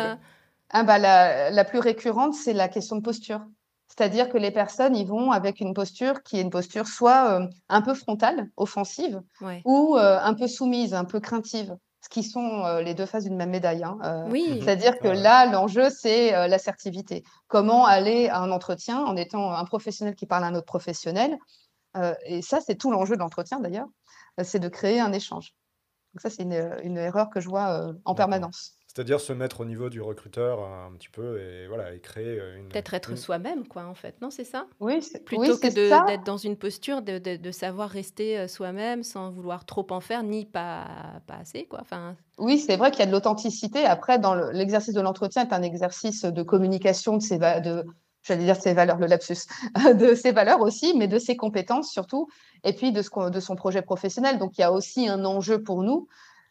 Ah bah, la, la plus récurrente, c'est la question de posture. C'est-à-dire que les personnes, ils vont avec une posture qui est une posture soit euh, un peu frontale, offensive, Ouais. ou euh, un peu soumise, un peu craintive, ce qui sont euh, les deux faces d'une même médaille. hein. Euh, Oui. C'est-à-dire que là, l'enjeu, c'est euh, l'assertivité. Comment aller à un entretien en étant un professionnel qui parle à un autre professionnel. Euh, et ça, c'est tout l'enjeu de l'entretien d'ailleurs, c'est de créer un échange. Donc ça, c'est une, une erreur que je vois euh, en permanence. C'est-à-dire se mettre au niveau du recruteur un petit peu et voilà et créer euh, une. Peut-être être une- soi-même, quoi, en fait. Non, c'est ça? Oui, c'est Plutôt oui, que d'être dans une posture de, de- de savoir rester euh, soi-même sans vouloir trop en faire, ni pas, pas assez, quoi. Enfin, Oui, c'est vrai qu'il y a de l'authenticité. Après, dans le- l'exercice de l'entretien est un exercice de communication de ses, de, j'allais dire de ses valeurs, le lapsus, de ses valeurs aussi, mais de ses compétences surtout, et puis de, ce de son projet professionnel. Donc, il y a aussi un enjeu pour nous.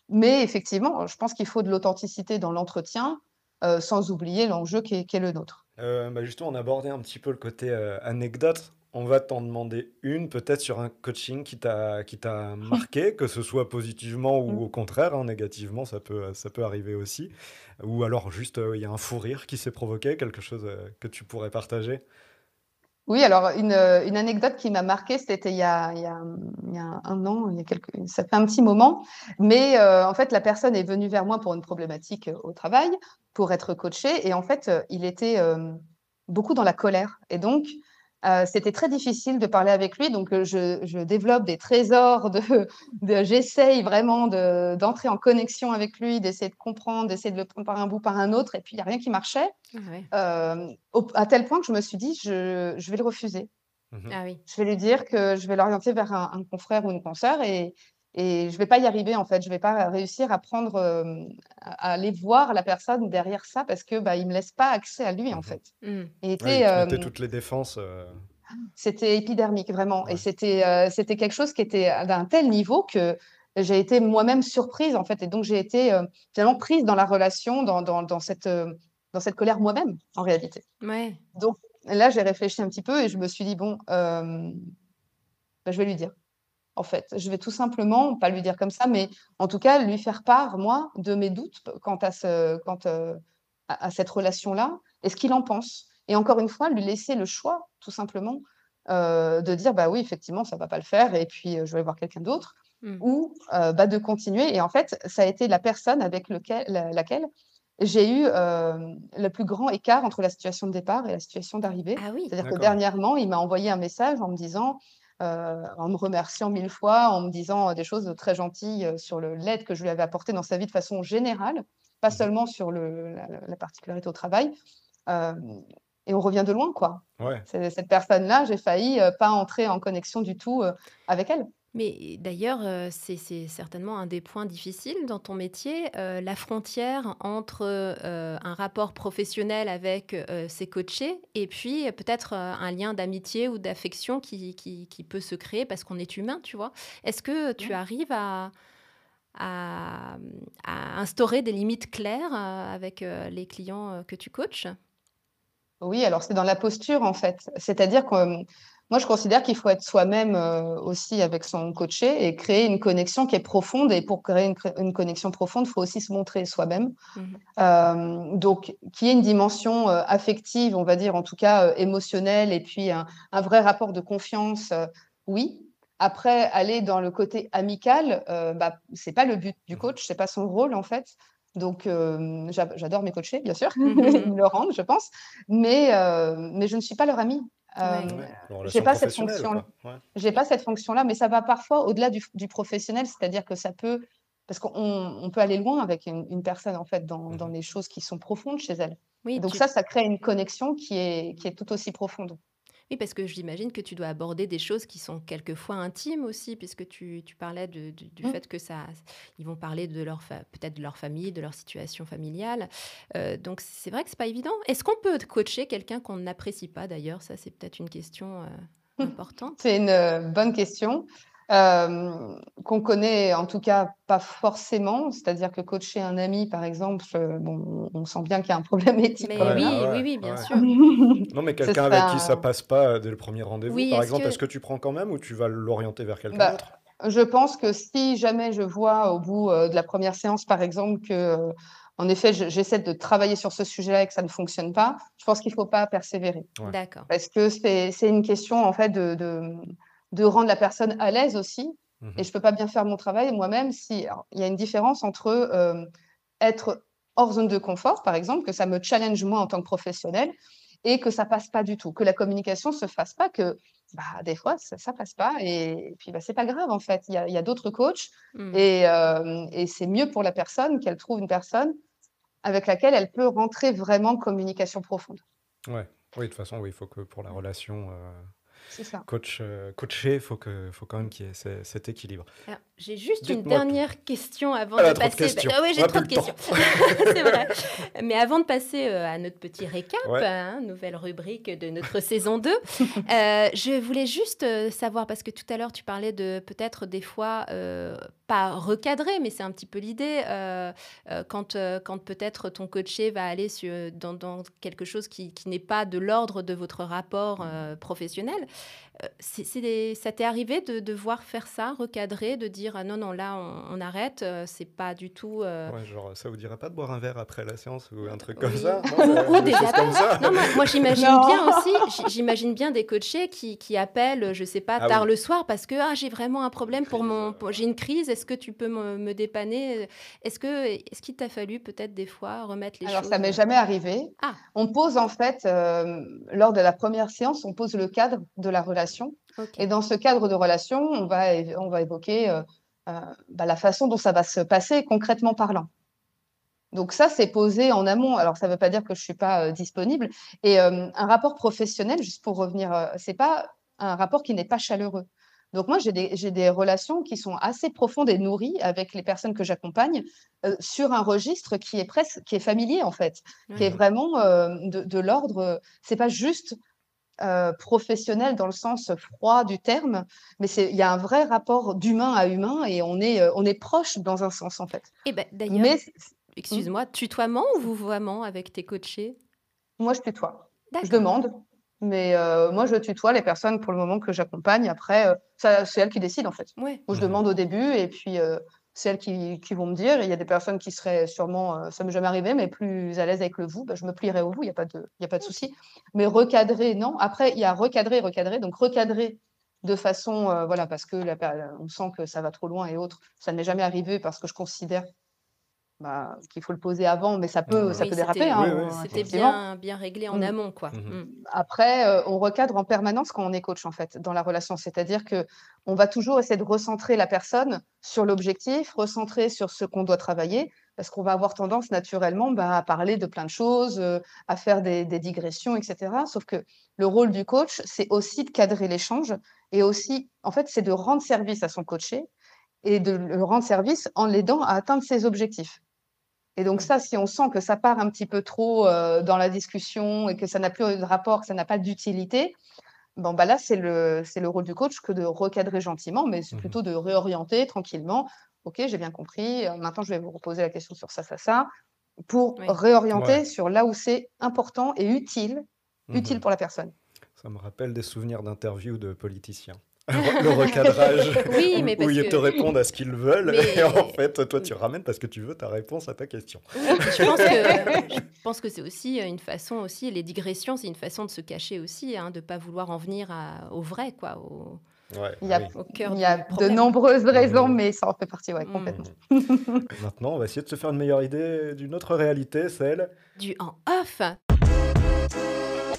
Mais effectivement, je pense qu'il faut de l'authenticité dans l'entretien, euh, sans oublier l'enjeu qui est, qui est le nôtre. Euh, bah justement, on abordait un petit peu le côté euh, anecdote. on va t'en demander une, peut-être sur un coaching qui t'a marqué, que ce soit positivement ou Mm. au contraire, hein, négativement, ça peut, ça peut arriver aussi. Ou alors juste, il y a un fou rire qui s'est provoqué, quelque chose que tu pourrais partager. Oui, alors une, euh, une anecdote qui m'a marquée, c'était il y a, il y a, il y a un an, il y a quelques, ça fait un petit moment, mais euh, en fait, la personne est venue vers moi pour une problématique euh, au travail, pour être coachée, et en fait, il était beaucoup dans la colère. Et donc, euh, c'était très difficile de parler avec lui, donc euh, je, je développe des trésors, de, de, j'essaye vraiment de, d'entrer en connexion avec lui, d'essayer de comprendre, d'essayer de le prendre par un bout, par un autre, et puis il n'y a rien qui marchait. Ah. Euh, au- à tel point que je me suis dit, je, je vais le refuser. Ah oui. Je vais lui dire que je vais l'orienter vers un, un confrère ou une consoeur et, et je ne vais pas y arriver en fait. Je ne vais pas réussir à prendre, euh, à aller voir la personne derrière ça parce que bah, il me laisse pas accès à lui en Mhm. fait. Mm. Il Ouais, il euh, toutes les défenses. euh, c'était épidermique vraiment Ouais. et c'était euh, c'était quelque chose qui était d'un tel niveau que j'ai été moi-même surprise en fait et donc j'ai été euh, finalement prise dans la relation, dans, dans, dans cette, euh, dans cette colère moi-même en réalité. Ouais. Donc là, j'ai réfléchi un petit peu et je me suis dit, bon, euh, bah, je vais lui dire. En fait, je vais tout simplement, pas lui dire comme ça, mais en tout cas, lui faire part, moi, de mes doutes quant à, ce, quant, euh, à, à cette relation-là et ce qu'il en pense. Et encore une fois, lui laisser le choix, tout simplement, euh, de dire, bah oui, effectivement, ça va pas le faire et puis euh, je vais voir quelqu'un d'autre Mm. ou euh, bah, de continuer. Et en fait, ça a été la personne avec lequel, la- laquelle j'ai eu euh, le plus grand écart entre la situation de départ et la situation d'arrivée. Ah oui. C'est-à-dire que dernièrement, il m'a envoyé un message en me disant, en me remerciant mille fois, en me disant euh, des choses très gentilles euh, sur l'aide que je lui avais apportée dans sa vie de façon générale, pas Mhm. seulement sur le, la, la particularité au travail. Euh, et on revient de loin, quoi. Ouais. Cette personne-là, j'ai failli euh, pas entrer en connexion du tout euh, avec elle. Mais d'ailleurs, euh, c'est certainement un des points difficiles dans ton métier, euh, la frontière entre euh, un rapport professionnel avec ses coachés et puis peut-être un lien d'amitié ou d'affection qui, qui, qui peut se créer parce qu'on est humain, tu vois. Est-ce que tu Ouais. arrives à, à, à instaurer des limites claires avec les clients que tu coaches? Oui, alors c'est dans la posture en fait. C'est-à-dire que moi, je considère qu'il faut être soi-même euh, aussi avec son coaché et créer une connexion qui est profonde. Et pour créer une, connexion profonde, il faut aussi se montrer soi-même. Mhm. Euh, donc, qu'il y ait une dimension euh, affective, on va dire, en tout cas émotionnelle, et puis un, un vrai rapport de confiance, oui. Après, aller dans le côté amical, bah, c'est pas le but du coach, c'est pas son rôle en fait. Donc, euh, j'a- j'adore mes coachés, bien sûr, Mhm. ils me le rendent, je pense, mais, euh, mais je ne suis pas leur amie. Euh, Ouais. J'ai pas cette. Ouais. J'ai pas cette fonction-là, mais ça va parfois au-delà du, du professionnel, c'est-à-dire que ça peut, parce qu'on on peut aller loin avec une, une personne en fait dans, dans Mhm. les choses qui sont profondes chez elle. Oui, donc tu- ça, ça crée une connexion qui est, qui est tout aussi profonde. Oui, parce que j'imagine que tu dois aborder des choses qui sont quelquefois intimes aussi, puisque tu, tu parlais de- du du Mm. fait que ça, ils vont parler de leur peut-être de leur famille, de leur situation familiale. Euh, donc c'est vrai que c'est pas évident. Est-ce qu'on peut coacher quelqu'un qu'on n'apprécie pas d'ailleurs? Ça, c'est peut-être une question euh, importante. C'est une euh, bonne question euh, qu'on connaît en tout cas pas forcément. C'est-à-dire que coacher un ami, par exemple, euh, bon, on sent bien qu'il y a un problème éthique. Mais quand Ouais, oui, ouais, oui, oui, bien ouais. sûr. Non, mais quelqu'un avec qui ça passe pas dès le premier rendez-vous, Oui, par exemple, que- est-ce que tu prends quand même ou tu vas l'orienter vers quelqu'un Bah, d'autre? Je pense que si jamais je vois au bout euh, de la première séance, par exemple, que, en effet, je- j'essaie de travailler sur ce sujet-là et que ça ne fonctionne pas, je pense qu'il ne faut pas persévérer. Ouais. D'accord. Parce que c'est c'est une question, en fait, de, de, de rendre la personne à l'aise aussi. Mhm. Et je ne peux pas bien faire mon travail moi-même si il y a une différence entre euh, être hors zone de confort, par exemple, que ça me challenge moi en tant que professionnel, et que ça passe pas du tout, que la communication se fasse pas, que bah, des fois ça, ça passe pas, et, puis bah, c'est pas grave en fait. Il y a, d'autres coachs, Mm. et, euh, et c'est mieux pour la personne qu'elle trouve une personne avec laquelle elle peut rentrer vraiment en communication profonde. Ouais. Oui, de toute façon, oui, il faut que pour la relation euh, ça. coach, euh, coaché, il faut, que, faut quand même qu'il y ait ce- cet équilibre. J'ai juste une tout. dernière question avant Elle a de passer. questions. Ah oui, On j'ai trop de questions. C'est vrai. Mais avant de passer euh, à notre petit récap, Ouais. hein, nouvelle rubrique de notre saison 2, euh, je voulais juste savoir, parce que tout à l'heure tu parlais de peut-être des fois, pas recadrer, mais c'est un petit peu l'idée, euh, euh, quand, euh, quand peut-être ton coaché va aller sur, dans, quelque chose qui, n'est pas de l'ordre de votre rapport professionnel. Euh, des- ça t'est arrivé de devoir faire ça, recadrer, de dire ah non, non, là on, on arrête, euh, c'est pas du tout. euh, Ouais, genre, ça vous dirait pas de boire un verre après la séance ou un truc Oui. comme ça Ou- Non, ou euh, des ça Non, moi, moi, j'imagine bien aussi, j'imagine bien des coachés qui, qui appellent, je sais pas, Ah tard oui. le soir parce que ah, j'ai vraiment un problème pour mon, j'ai une crise. Est-ce que tu peux me, me dépanner Est-ce que, est-ce qu'il t'a fallu peut-être des fois remettre les Alors, choses ça m'est jamais arrivé. Ah. On pose en fait, euh, lors de la première séance, on pose le cadre de la relation. Et dans ce cadre de relation, on va, on va évoquer euh, euh, bah, la façon dont ça va se passer concrètement parlant. Donc ça, c'est posé en amont. Alors, ça ne veut pas dire que je ne suis pas euh, disponible. Et un rapport professionnel, juste pour revenir, c'est pas un rapport qui n'est pas chaleureux. Donc moi, j'ai des, des relations qui sont assez profondes et nourries avec les personnes que j'accompagne euh, sur un registre qui est presque, qui est familier en fait, qui est vraiment euh, de, de l'ordre. C'est pas juste euh, professionnel dans le sens froid du terme, mais il y a un vrai rapport d'humain à humain et on est euh, on est proche dans un sens en fait. Eh ben, d'ailleurs, Mais excuse-moi, tutoiement ou vouvoiement avec tes coachés? Moi, je tutoie. Je demande, mais euh, moi, je tutoie les personnes pour le moment que j'accompagne. Après, euh, ça, c'est elles qui décident en fait. Ouais. Moi, je demande au début et puis euh, c'est elles qui, qui vont me dire. Il y a des personnes qui seraient sûrement, euh, ça m'est jamais arrivé, mais plus à l'aise avec le vous, bah, je me plierai au vous, il n'y a pas de, y a pas de souci. Mais recadrer, non. Après, il y a recadrer, recadrer. Donc, recadrer de façon, euh, voilà, parce que la on sent que ça va trop loin et autres. Ça ne m'est jamais arrivé parce que je considère bah, qu'il faut le poser avant, mais ça peut, ça Oui, peut c'était- déraper. hein, Oui, oui, C'était bien, bien réglé en Mm. amont, quoi. Mhm. Mm. Après, euh, on recadre en permanence quand on est coach, en fait, dans la relation. C'est-à-dire que on va toujours essayer de recentrer la personne sur l'objectif, recentrer sur ce qu'on doit travailler, parce qu'on va avoir tendance naturellement bah, à parler de plein de choses, euh, à faire des, des digressions, etc. Sauf que le rôle du coach, c'est aussi de cadrer l'échange et aussi, en fait, c'est de rendre service à son coaché et de le rendre service en l'aidant à atteindre ses objectifs. Et donc ça, si on sent que ça part un petit peu trop euh, dans la discussion et que ça n'a plus de rapport, que ça n'a pas d'utilité, bon, bah là, c'est le, c'est le rôle du coach que de recadrer gentiment, mais c'est Mhm. plutôt de réorienter tranquillement. OK, j'ai bien compris. euh, Maintenant, je vais vous reposer la question sur ça, ça, ça, pour Oui. réorienter Ouais. sur là où c'est important et utile, utile Mhm. pour la personne. Ça me rappelle des souvenirs d'interviews de politiciens. Le recadrage, Oui, où- mais où, parce ils que- te répondent à ce qu'ils veulent, Mais- et en fait, toi, tu ramènes parce que tu veux ta réponse à ta question. Oui, je pense que je pense que c'est aussi une façon aussi les digressions, c'est une façon de se cacher aussi, hein, de pas vouloir en venir à- au vrai, quoi, au, Ouais, Il y a- oui. au cœur Il y a de nombreuses raisons, mais ça en fait partie, ouais, Mhm. complètement. Maintenant, on va essayer de se faire une meilleure idée d'une autre réalité, celle. Du en off.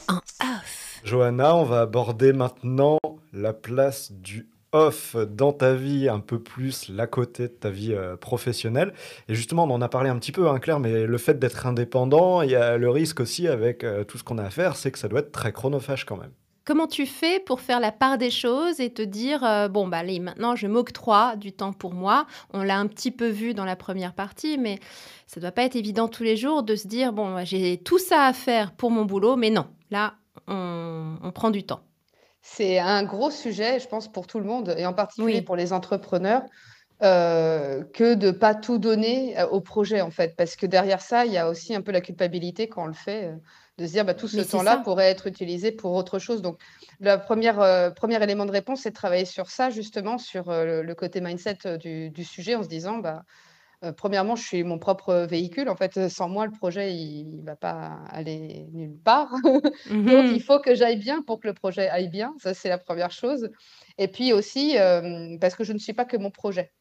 En off. Johanna, on va aborder maintenant la place du off dans ta vie, un peu plus l'à côté de ta vie euh, professionnelle. Et justement, on en a parlé un petit peu, hein, Claire, mais le fait d'être indépendant, il y a le risque aussi avec euh, tout ce qu'on a à faire, c'est que ça doit être très chronophage quand même. Comment tu fais pour faire la part des choses et te dire euh, bon bah allez maintenant je m'octroie du temps pour moi? On l'a un petit peu vu dans la première partie, mais ça doit pas être évident tous les jours de se dire bon j'ai tout ça à faire pour mon boulot, mais non là on, on prend du temps. C'est un gros sujet, je pense, pour tout le monde, et en particulier Oui. pour les entrepreneurs, euh, que de pas tout donner euh, au projet, en fait. Parce que derrière ça, il y a aussi un peu la culpabilité quand on le fait, euh, de se dire, bah, tout ce temps-là pourrait être utilisé pour autre chose. Donc, le euh, premier élément de réponse, c'est de travailler sur ça, justement, sur euh, le, côté mindset du, du sujet, en se disant, bah, euh, premièrement, je suis mon propre véhicule. En fait, sans moi, le projet, il ne va pas aller nulle part. Donc, Mhm. il faut que j'aille bien pour que le projet aille bien. Ça, c'est la première chose. Et puis aussi, euh, parce que je ne suis pas que mon projet.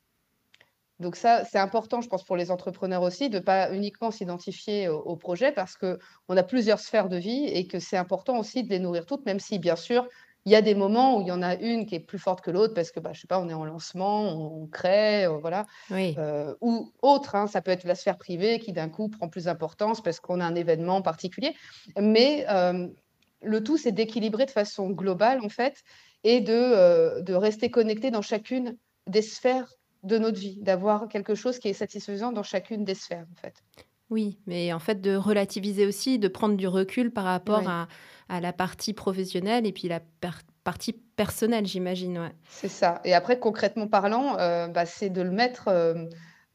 Donc ça, c'est important, je pense, pour les entrepreneurs aussi, de ne pas uniquement s'identifier au, au projet parce qu'on a plusieurs sphères de vie et que c'est important aussi de les nourrir toutes, même si, bien sûr, il y a des moments où il y en a une qui est plus forte que l'autre parce que, bah, je sais pas, on est en lancement, on, on crée, euh, voilà. Oui. Euh, ou autre, hein, ça peut être la sphère privée qui d'un coup prend plus d'importance parce qu'on a un événement particulier. Mais euh, le tout, c'est d'équilibrer de façon globale, en fait, et de, euh, de rester connecté dans chacune des sphères de notre vie, d'avoir quelque chose qui est satisfaisant dans chacune des sphères, en fait. Oui, mais en fait, de relativiser aussi, de prendre du recul par rapport à, à la partie professionnelle et puis la partie personnelle, j'imagine. Ouais. C'est ça. Et après, concrètement parlant, euh, bah, c'est de le mettre, euh,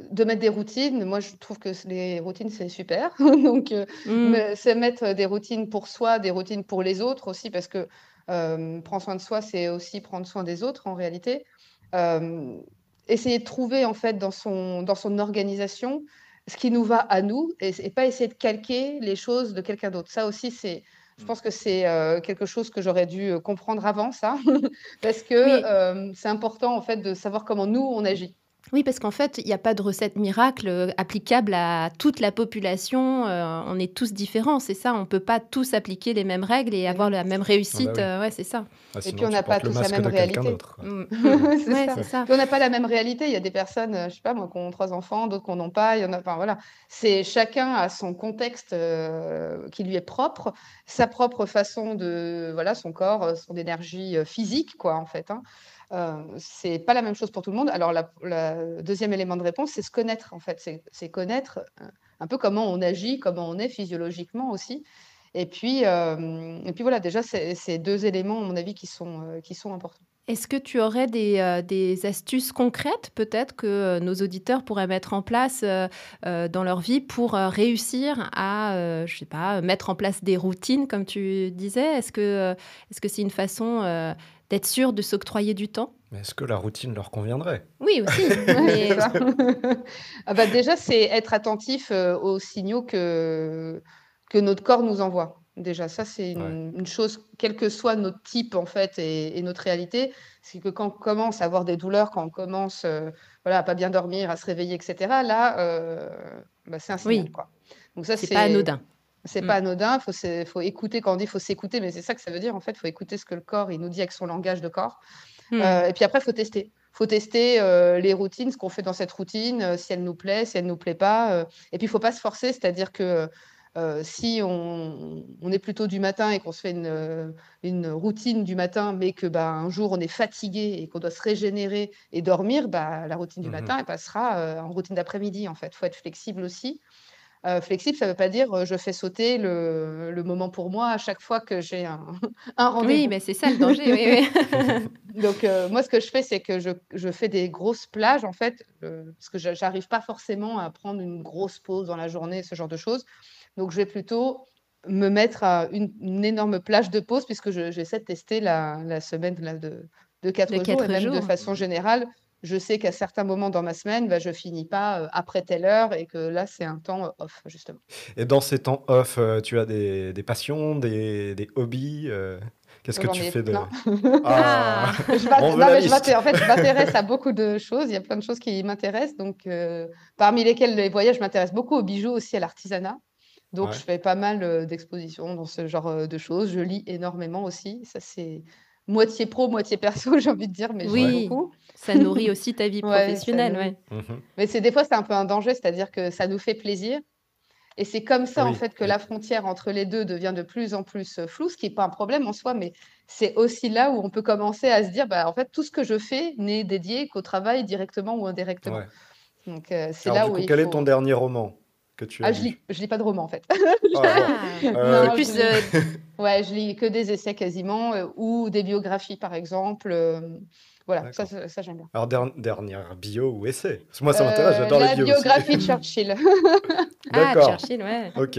de mettre des routines. Moi, je trouve que les routines, c'est super. Donc, euh, Mm. c'est mettre des routines pour soi, des routines pour les autres aussi, parce que prendre soin de soi, c'est aussi prendre soin des autres en réalité. Essayer de trouver en fait dans son, dans son organisation ce qui nous va à nous et, et pas essayer de calquer les choses de quelqu'un d'autre. Ça aussi, c'est, je pense que c'est euh, quelque chose que j'aurais dû euh, comprendre avant ça, parce que Oui. euh, c'est important en fait de savoir comment nous on agit. Oui, parce qu'en fait, il n'y a pas de recette miracle euh, applicable à toute la population. euh, on est tous différents, c'est ça. On ne peut pas tous appliquer les mêmes règles et avoir la même réussite. oui. euh, ouais, c'est ça. Ah, puis, sinon, on n'a pas tous la même réalité. Mm. C'est Ouais, ça. ça. Puis on n'a pas la même réalité. Il y a des personnes, je sais pas moi, qui ont trois enfants, d'autres qui n'en ont pas. Il y en a, enfin voilà. C'est chacun a son contexte euh, qui lui est propre, sa propre façon de, voilà, son corps, son énergie physique, quoi, en fait. Hein. Euh, c'est pas la même chose pour tout le monde. Alors, la deuxième élément de réponse, c'est se connaître, en fait. C'est connaître euh, un peu comment on agit, comment on est physiologiquement aussi. Et puis, euh, et puis voilà, déjà, c'est deux éléments, à mon avis, qui sont, qui sont importants. Est-ce que tu aurais des, des astuces concrètes, peut-être, que nos auditeurs pourraient mettre en place dans leur vie pour réussir à, je sais pas, mettre en place des routines, comme tu disais? Est-ce que est-ce que c'est une façon d'être sûr de s'octroyer du temps? Mais est-ce que la routine leur conviendrait? Oui, aussi. Mais. Ah bah déjà, c'est être attentif euh, aux signaux que, que notre corps nous envoie. Déjà, ça, c'est une, une chose, quel que soit notre type, en fait, et, et notre réalité, c'est que quand on commence à avoir des douleurs, quand on commence euh, voilà, à pas bien dormir, à se réveiller, etc., là, euh, bah, c'est un signal, Oui. quoi. Donc ça, c'est pas anodin. C'est Mm. pas anodin, faut, faut écouter, quand on dit faut s'écouter, mais c'est ça que ça veut dire, en fait, faut écouter ce que le corps, il nous dit avec son langage de corps. Mm. Euh, et puis après, il faut tester. Faut tester euh, les routines, ce qu'on fait dans cette routine, euh, si elle nous plaît, si elle ne nous plaît pas. Et puis, il ne faut pas se forcer, c'est-à-dire que si on, on est plutôt du matin et qu'on se fait une, une routine du matin, mais que bah, un jour on est fatigué et qu'on doit se régénérer et dormir, bah, la routine du Mhm. matin, elle passera en routine d'après-midi, en fait. Il faut être flexible aussi. Euh, flexible, ça ne veut pas dire euh, je fais sauter le, le moment pour moi à chaque fois que j'ai un, un Oui, rendez-vous. mais c'est ça le danger. oui, oui. Donc, euh, moi, ce que je fais, c'est que je, je fais des grosses plages, en fait, euh, parce que je n'arrive pas forcément à prendre une grosse pause dans la journée, ce genre de choses. Donc, je vais plutôt me mettre à une, une énorme plage de pause, puisque je- j'essaie de tester la, la semaine de, de quatre De jours. et même de jours. façon générale, je sais qu'à certains moments dans ma semaine, bah, je finis pas euh, après telle heure et que là, c'est un temps euh, off, justement. Et dans ces temps off, euh, tu as des, des passions, des, des hobbies euh, Qu'est-ce que tu ai fais de... Ah, Je non, mais je en fait, je m'intéresse à beaucoup de choses. Il y a plein de choses qui m'intéressent. Donc, euh, parmi lesquelles les voyages, je m'intéresse beaucoup aux bijoux, aussi à l'artisanat. Donc, Ouais. je fais pas mal d'expositions dans ce genre de choses. Je lis énormément aussi. Ça, c'est moitié pro, moitié perso, j'ai envie de dire, mais Oui, beaucoup. ça nourrit aussi ta vie professionnelle. ouais. Mhm. Mais c'est des fois, c'est un peu un danger, c'est-à-dire que ça nous fait plaisir. Et c'est comme ça, en fait, que la frontière entre les deux devient de plus en plus euh, floue, ce qui n'est pas un problème en soi, mais c'est aussi là où on peut commencer à se dire, bah, en fait, tout ce que je fais n'est dédié qu'au travail directement ou indirectement. Ouais. Donc, euh, c'est là du où coup, il quel est ton dernier roman? Que tu as Ah, je lu lis, je lis pas de romans, en fait. Ah. Ah, Euh, Non, plus je euh, Ouais, je lis que des essais quasiment, euh, ou des biographies, par exemple. euh, voilà, ça, D'accord. ça, ça, j'aime bien. Alors, der- dernière bio ou essai? Parce que moi, ça m'intéresse, Euh, j'adore la les bios aussi. biographie de Churchill. ah, D'accord. Churchill, ouais. Ok.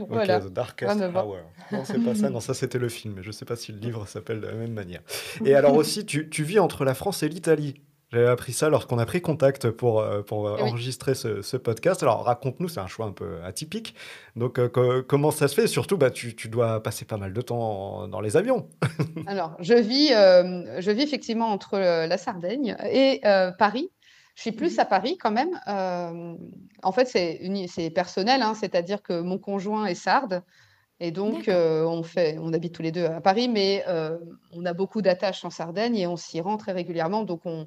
Ok, Voilà. The Darkest. Hour. Non, c'est pas ça. Non, ça, c'était le film. Mais je sais pas si le livre s'appelle de la même manière. Et alors aussi, tu, tu vis entre la France et l'Italie. J'avais appris ça lorsqu'on a pris contact pour, euh, pour oui. enregistrer ce, ce podcast. Alors, raconte-nous, c'est un choix un peu atypique. Donc, euh, co- comment ça se fait? Et surtout, bah, tu, tu dois passer pas mal de temps dans les avions. Alors, je vis, euh, je vis effectivement entre la Sardaigne et euh, Paris. Je suis plus à Paris quand même. Euh, en fait, c'est personnel, hein, c'est-à-dire que mon conjoint est sarde. Et donc, euh, on fait, on habite tous les deux à Paris, mais euh, on a beaucoup d'attaches en Sardaigne et on s'y rend très régulièrement. Donc, on,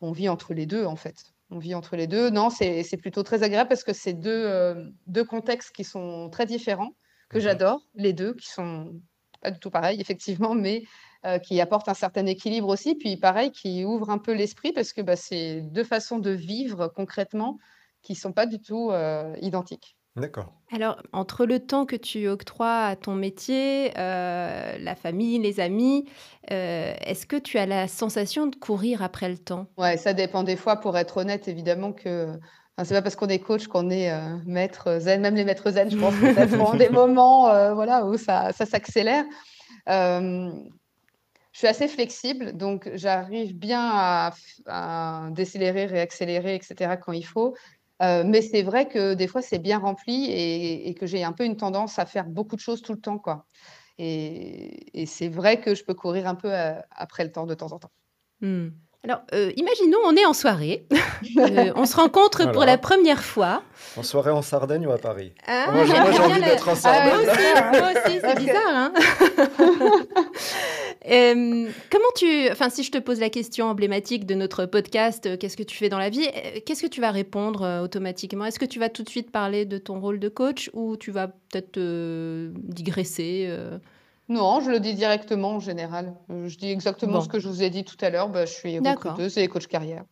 on vit entre les deux, en fait. On vit entre les deux. Non, c'est c'est plutôt très agréable parce que c'est deux, euh, deux contextes qui sont très différents, que Mhm. j'adore, les deux, qui sont pas du tout pareils, effectivement, mais qui apporte un certain équilibre aussi, puis pareil, qui ouvre un peu l'esprit parce que bah, c'est deux façons de vivre concrètement qui ne sont pas du tout identiques. D'accord. Alors, entre le temps que tu octroies à ton métier, euh, la famille, les amis, euh, est-ce que tu as la sensation de courir après le temps? Ouais, ça dépend des fois, pour être honnête, évidemment que. Enfin, c'est pas parce qu'on est coach qu'on est euh, maître zen. Même les maîtres zen, je pense que ça prend des moments voilà, où ça, ça s'accélère. je suis assez flexible, donc j'arrive bien à, à décélérer, réaccélérer, etc. quand il faut. Euh, mais c'est vrai que des fois, c'est bien rempli et, que j'ai un peu une tendance à faire beaucoup de choses tout le temps. Quoi. Et, c'est vrai que je peux courir un peu euh, après le temps de temps en temps. Mmh. Alors, euh, imaginons, on est en soirée, on se rencontre pour la première fois. En soirée en Sardaigne ou à Paris? Ah, Moi, j'ai envie d'être en Sardaigne. Ah, moi aussi, c'est bizarre. Hein Euh, comment tu, enfin, si je te pose la question emblématique de notre podcast, euh, qu'est-ce que tu fais dans la vie euh, Qu'est-ce que tu vas répondre automatiquement? Est-ce que tu vas tout de suite parler de ton rôle de coach ou tu vas peut-être digresser Non, je le dis directement en général. Je dis exactement ce que je vous ai dit tout à l'heure. Bah, je suis recruteuse et coach carrière.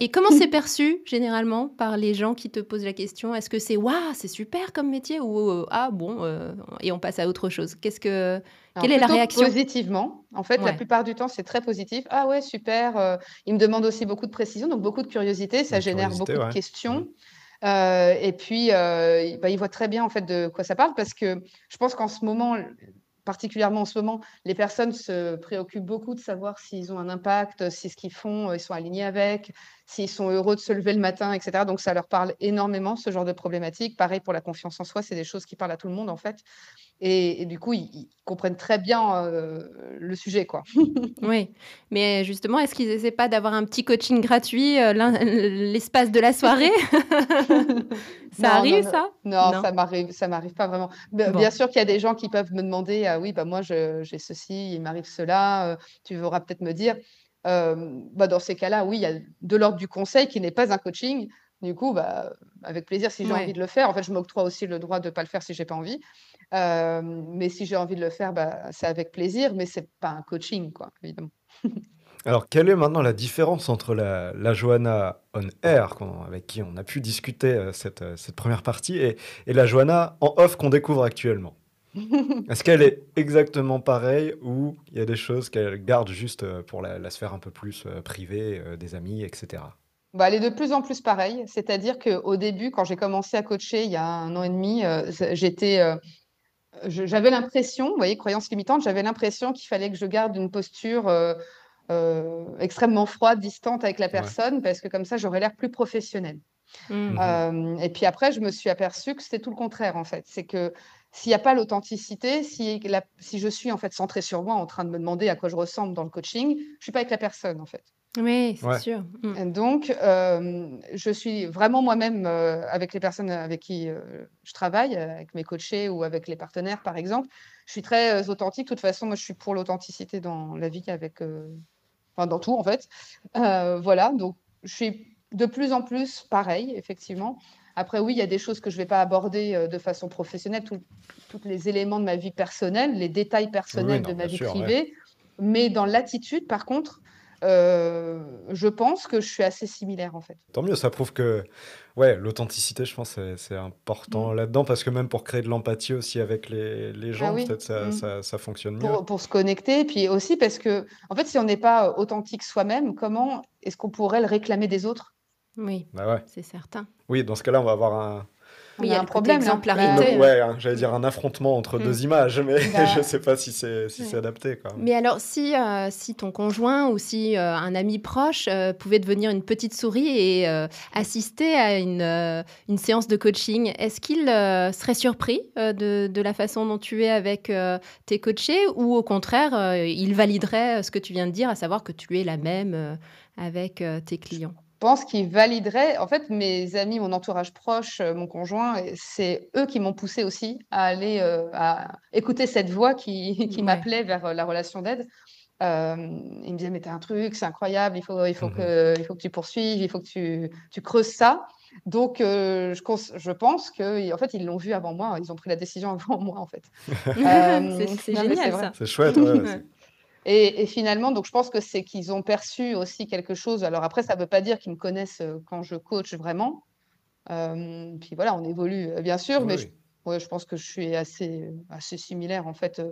Et comment c'est perçu généralement par les gens qui te posent la question? Est-ce que c'est waouh, c'est super comme métier? Ou euh, ah bon euh, et on passe à autre chose Qu'est-ce que quelle est la réaction? Positivement. En fait, la plupart du temps, c'est très positif. Ah ouais, super. Euh, ils me demandent aussi beaucoup de précision, donc beaucoup de curiosité. Ça génère beaucoup de questions. et puis, bah, ils voient très bien en fait de quoi ça parle parce que je pense qu'en ce moment, particulièrement en ce moment, les personnes se préoccupent beaucoup de savoir s'ils ont un impact, si ce qu'ils font, euh, ils sont alignés avec, s'ils sont heureux de se lever le matin, etc. Donc ça leur parle énormément, ce genre de problématiques. Pareil pour la confiance en soi, c'est des choses qui parlent à tout le monde en fait. Et, du coup, ils, comprennent très bien euh, le sujet. quoi. oui, mais justement, est-ce qu'ils n'essaient pas d'avoir un petit coaching gratuit euh, l'espace de la soirée? Ça arrive, ça? Non, ça m'arrive, ça m'arrive pas vraiment. Bien sûr qu'il y a des gens qui peuvent me demander, ah oui, bah moi j'ai ceci, il m'arrive cela, euh, tu voudras peut-être me dire. bah dans ces cas-là, oui, il y a de l'ordre du conseil qui n'est pas un coaching. Du coup, bah, avec plaisir si j'ai envie de le faire. En fait, je m'octroie aussi le droit de ne pas le faire si j'ai pas envie. Euh, mais si j'ai envie de le faire, bah, c'est avec plaisir, mais c'est pas un coaching, quoi, évidemment. Alors, quelle est maintenant la différence entre la, la Johanna on air, avec qui on a pu discuter euh, cette, euh, cette, première partie, et, et la Johanna en off qu'on découvre actuellement? Est-ce qu'elle est exactement pareille ou il y a des choses qu'elle garde juste pour la, la, sphère un peu plus privée, des amis, etc. Bah, elle est de plus en plus pareille. C'est-à-dire qu'au début, quand j'ai commencé à coacher il y a un an et demi, j'étais j'avais l'impression, vous voyez, croyance limitante, j'avais l'impression qu'il fallait que je garde une posture euh, euh, extrêmement froide, distante avec la personne, parce que comme ça, j'aurais l'air plus professionnelle. Mmh. Euh, et puis après, je me suis aperçue que c'était tout le contraire, en fait. C'est que s'il n'y a pas l'authenticité, si, si je suis en fait centrée sur moi, en train de me demander à quoi je ressemble dans le coaching, je ne suis pas avec la personne, en fait. Oui, c'est sûr. Mmh. Donc, euh, je suis vraiment moi-même euh, avec les personnes avec qui euh, je travaille, avec mes coachés ou avec les partenaires, par exemple. Je suis très authentique. De toute façon, moi, je suis pour l'authenticité dans la vie, avec, enfin, dans tout, en fait. voilà, donc je suis de plus en plus pareil, effectivement. Après, oui, il y a des choses que je ne vais pas aborder de façon professionnelle, tous les éléments de ma vie personnelle, les détails personnels de ma vie privée. Mais dans l'attitude, par contre, euh, je pense que je suis assez similaire en fait. Tant mieux, ça prouve que ouais, l'authenticité, je pense, c'est important mm. là-dedans parce que même pour créer de l'empathie aussi avec les, les gens, ah peut-être ça, mm. ça, ça, fonctionne mieux. Pour, pour, se connecter, puis aussi parce que, en fait, si on n'est pas authentique soi-même, comment est-ce qu'on pourrait le réclamer des autres? Oui, bah ouais. c'est certain. Oui, dans ce cas-là, on va avoir un, il y a un problème d'exemplarité. Ouais, hein, j'allais dire un affrontement entre deux hmm. images, mais bah. je ne sais pas si c'est si adapté. Quoi. Mais alors, si, euh, si ton conjoint ou si euh, un ami proche euh, pouvait devenir une petite souris et assister à une, une séance de coaching, est-ce qu'il serait surpris de, de, la façon dont tu es avec tes coachés ou au contraire, il validerait ce que tu viens de dire, à savoir que tu es la même avec tes clients? Pense qu'il validerait. En fait, mes amis, mon entourage proche, euh, mon conjoint, c'est eux qui m'ont poussé aussi à aller euh, à écouter cette voix qui, qui m'appelait vers euh, la relation d'aide. Euh, ils me disaient, mais t'as un truc, c'est incroyable, il faut, il, faut mmh que, il faut que tu poursuives, il faut que tu, tu creuses ça. Donc, je, je, pense qu'en en fait, ils l'ont vu avant moi, ils ont pris la décision avant moi, en fait. c'est génial, ça. C'est chouette, ouais. Et, finalement, donc je pense que c'est qu'ils ont perçu aussi quelque chose. Alors après, ça ne veut pas dire qu'ils me connaissent euh, quand je coach vraiment. Euh, puis voilà, on évolue bien sûr, mais Je, je, pense que je suis assez, assez similaire en fait.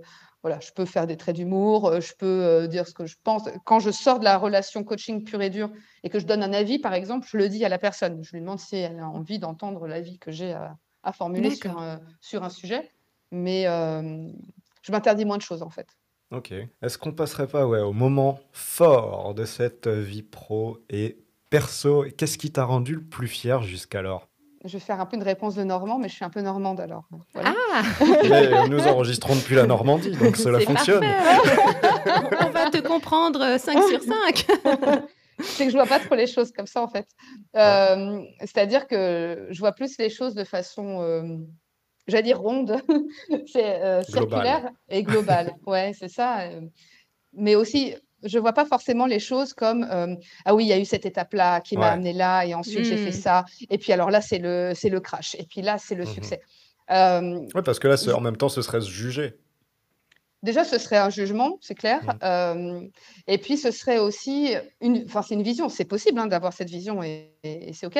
voilà, je peux faire des traits d'humour, je peux dire ce que je pense. Quand je sors de la relation coaching pure et dure et que je donne un avis, par exemple, je le dis à la personne. Je lui demande si elle a envie d'entendre l'avis que j'ai à, à, formuler sur, sur un sujet. Mais je m'interdis moins de choses en fait. Ok. Est-ce qu'on passerait pas ouais, au moment fort de cette vie pro et perso Qu'est-ce qui t'a rendu le plus fier jusqu'alors? Je vais faire un peu une réponse de Normand, mais je suis un peu normande alors. Ah mais nous enregistrons depuis la Normandie, donc cela fonctionne. On va te comprendre 5 sur 5. c'est que je vois pas trop les choses comme ça en fait. Euh, c'est-à-dire que je vois plus les choses de façon euh, j'allais dire ronde, c'est euh, circulaire et global. ouais, c'est ça. Euh. Mais aussi, je vois pas forcément les choses comme euh, ah oui, il y a eu cette étape-là qui m'a amené là et ensuite j'ai fait mmh. ça. Et puis alors là, c'est le, c'est le crash. Et puis là, c'est le mmh succès. oui, parce que là, en même temps, ce serait se juger. Déjà, ce serait un jugement, c'est clair. Mmh. et puis, ce serait aussi une, enfin, c'est une vision. C'est possible hein, d'avoir cette vision et c'est OK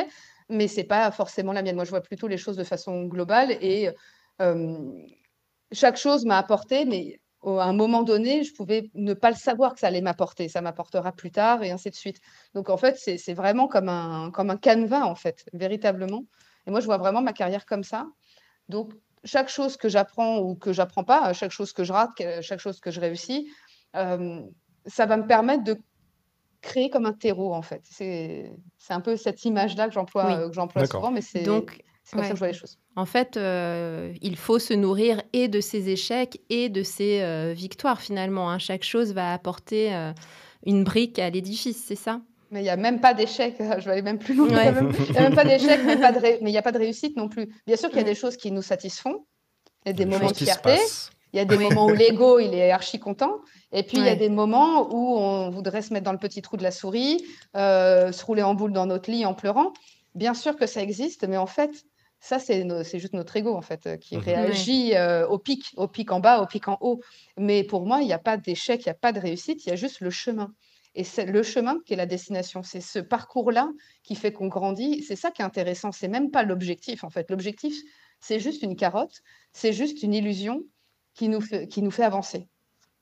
mais c'est pas forcément la mienne. Moi, je vois plutôt les choses de façon globale et chaque chose m'a apporté, mais à un moment donné, je pouvais ne pas le savoir que ça allait m'apporter. Ça m'apportera plus tard et ainsi de suite. Donc, en fait, c'est vraiment comme un, comme un canevas, en fait, véritablement. Et moi, je vois vraiment ma carrière comme ça. Donc, chaque chose que j'apprends ou que j'apprends pas, chaque chose que je rate, chaque chose que je réussis, ça va me permettre de créer comme un terreau, en fait. C'est un peu cette image-là que j'emploie euh, j'emploie souvent, mais c'est comme ça que je vois les choses. En fait, euh, il faut se nourrir et de ses échecs et de ses euh, victoires, finalement. Hein. Chaque chose va apporter une brique à l'édifice, c'est ça? Mais il n'y a même pas d'échec, je vais aller même plus loin. Il n'y a, même pas d'échec, mais il n'y a pas de réussite non plus. Bien sûr qu'il y a des choses qui nous satisfont, il y a des moments de fierté, il y a des moments où l'ego, il est archi content. Et puis, il y a des moments où on voudrait se mettre dans le petit trou de la souris, euh, se rouler en boule dans notre lit en pleurant. Bien sûr que ça existe, mais en fait, ça, c'est juste notre ego, en fait, euh, qui mhm. réagit euh, au pic, au pic en bas, au pic en haut. Mais pour moi, il n'y a pas d'échec, il n'y a pas de réussite, il y a juste le chemin. Et c'est le chemin qui est la destination. C'est ce parcours-là qui fait qu'on grandit. C'est ça qui est intéressant. C'est même pas l'objectif, en fait. L'objectif, c'est juste une carotte, c'est juste une illusion qui nous fait, qui nous fait avancer.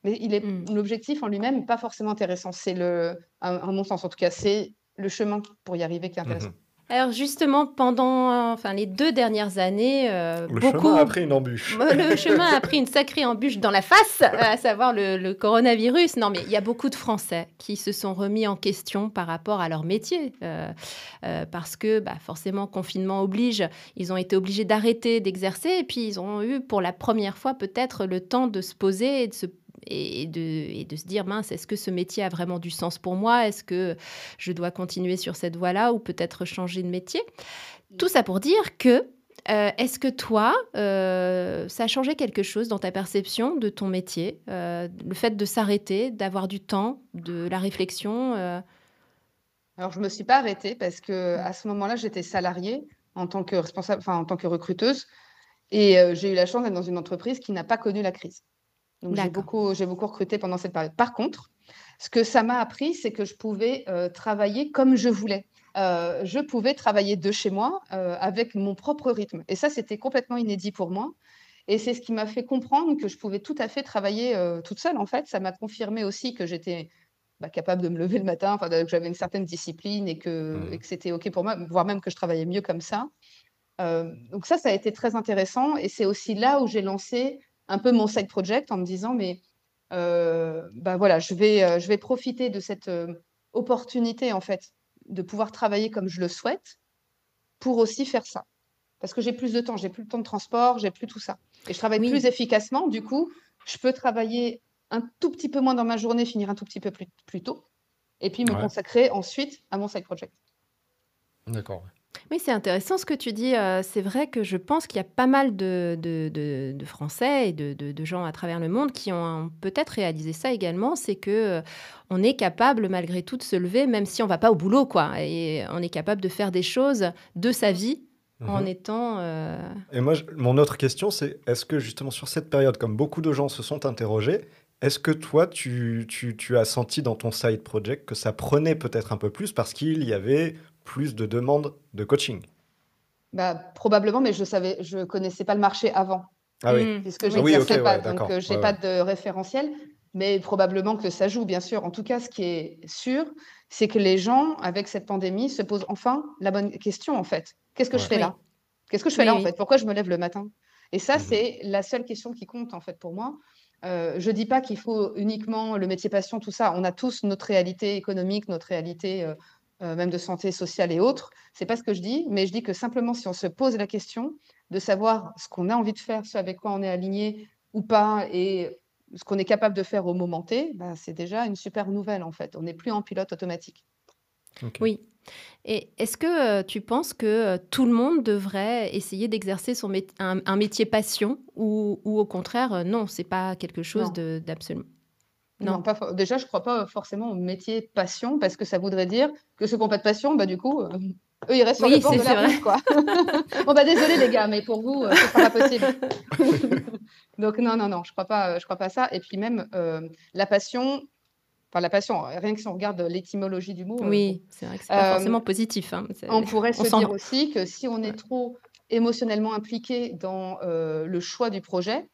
Mais il est mmh. l'objectif en lui-même pas forcément intéressant. C'est le, à, mon sens en tout cas, c'est le chemin pour y arriver qui est intéressant. Mmh alors justement, pendant enfin, les deux dernières années, euh, le chemin a pris une embûche. le chemin a pris une sacrée embûche dans la face, à savoir le, coronavirus. Non, mais il y a beaucoup de Français qui se sont remis en question par rapport à leur métier, euh, euh, parce que bah, forcément, confinement oblige, ils ont été obligés d'arrêter d'exercer, et puis ils ont eu pour la première fois peut-être le temps de se poser et de se et de, de se dire, mince, est-ce que ce métier a vraiment du sens pour moi? Est-ce que je dois continuer sur cette voie-là ou peut-être changer de métier? Tout ça pour dire que euh, est-ce que toi, euh, ça a changé quelque chose dans ta perception de ton métier euh, Le fait de s'arrêter, d'avoir du temps, de la réflexion Alors, je ne me suis pas arrêtée parce que à ce moment-là, j'étais salariée en tant que responsable, enfin en tant que recruteuse. Et j'ai eu la chance d'être dans une entreprise qui n'a pas connu la crise. Donc, j'ai beaucoup, j'ai beaucoup recruté pendant cette période. Par contre, ce que ça m'a appris, c'est que je pouvais euh, travailler comme je voulais. Euh, je pouvais travailler de chez moi euh, avec mon propre rythme. Et ça, c'était complètement inédit pour moi. Et c'est ce qui m'a fait comprendre que je pouvais tout à fait travailler toute seule. En fait, ça m'a confirmé aussi que j'étais bah, capable de me lever le matin, que j'avais une certaine discipline et que, mmh. et que c'était OK pour moi, voire même que je travaillais mieux comme ça. donc ça, ça a été très intéressant. Et c'est aussi là où j'ai lancé un peu mon side project en me disant, mais euh, bah voilà, je vais, euh, je vais profiter de cette euh, opportunité, en fait, de pouvoir travailler comme je le souhaite pour aussi faire ça. Parce que j'ai plus de temps, j'ai plus le temps de transport, j'ai plus tout ça. Et je travaille plus efficacement, du coup, je peux travailler un tout petit peu moins dans ma journée, finir un tout petit peu plus, plus tôt, et puis me consacrer ensuite à mon side project. D'accord. Oui, c'est intéressant ce que tu dis. Euh, c'est vrai que je pense qu'il y a pas mal de, de, Français et de, gens à travers le monde qui ont peut-être réalisé ça également. C'est que euh, on est capable malgré tout de se lever, même si on va pas au boulot, quoi. Et on est capable de faire des choses de sa vie en mhm. étant. Euh, et moi, mon autre question, c'est est-ce que justement sur cette période, comme beaucoup de gens se sont interrogés, est-ce que toi, tu, tu, tu as senti dans ton side project que ça prenait peut-être un peu plus parce qu'il y avait plus de demandes de coaching bah, Probablement, mais je savais, je connaissais pas le marché avant. Ah oui. Mm. Puisque je Ah oui, ne ok, pas, ouais, donc euh, j'ai Ouais, pas ouais. de référentiel. Mais probablement que ça joue, bien sûr. En tout cas, ce qui est sûr, c'est que les gens, avec cette pandémie, se posent enfin la bonne question, en fait. Qu'est-ce que je fais Oui. là Qu'est-ce que je fais Oui, là, en fait? Pourquoi je me lève le matin? Et ça, Mhm. c'est la seule question qui compte, en fait, pour moi. Euh, je dis pas qu'il faut uniquement le métier passion, tout ça. On a tous notre réalité économique, notre réalité euh, euh, même de santé sociale et autres. C'est pas ce que je dis, mais je dis que simplement si on se pose la question de savoir ce qu'on a envie de faire, ce avec quoi on est aligné ou pas, et ce qu'on est capable de faire au moment T, bah, c'est déjà une super nouvelle en fait. On n'est plus en pilote automatique. Oui. Et est-ce que euh, tu penses que euh, tout le monde devrait essayer d'exercer son mét- un, un métier passion ou, ou au contraire, euh, non, c'est pas quelque chose d'absolument. Non, Non. pas for- déjà, je crois pas forcément au métier passion parce que ça voudrait dire que ceux qui n'ont pas de passion, bah, du coup, euh, eux, ils restent sur Oui, le bord de la vrai. route, quoi. bon, bah, désolé les gars, mais pour vous, euh, ce sera pas possible. Donc, non, non, non, je crois pas, je crois pas à ça. Et puis même, euh, la passion, enfin, la passion, rien que si on regarde l'étymologie du mot, euh, Oui, c'est vrai que c'est pas Euh, forcément positif. hein. On pourrait on se dire aussi que si on est trop émotionnellement impliqué dans euh, le choix du projet,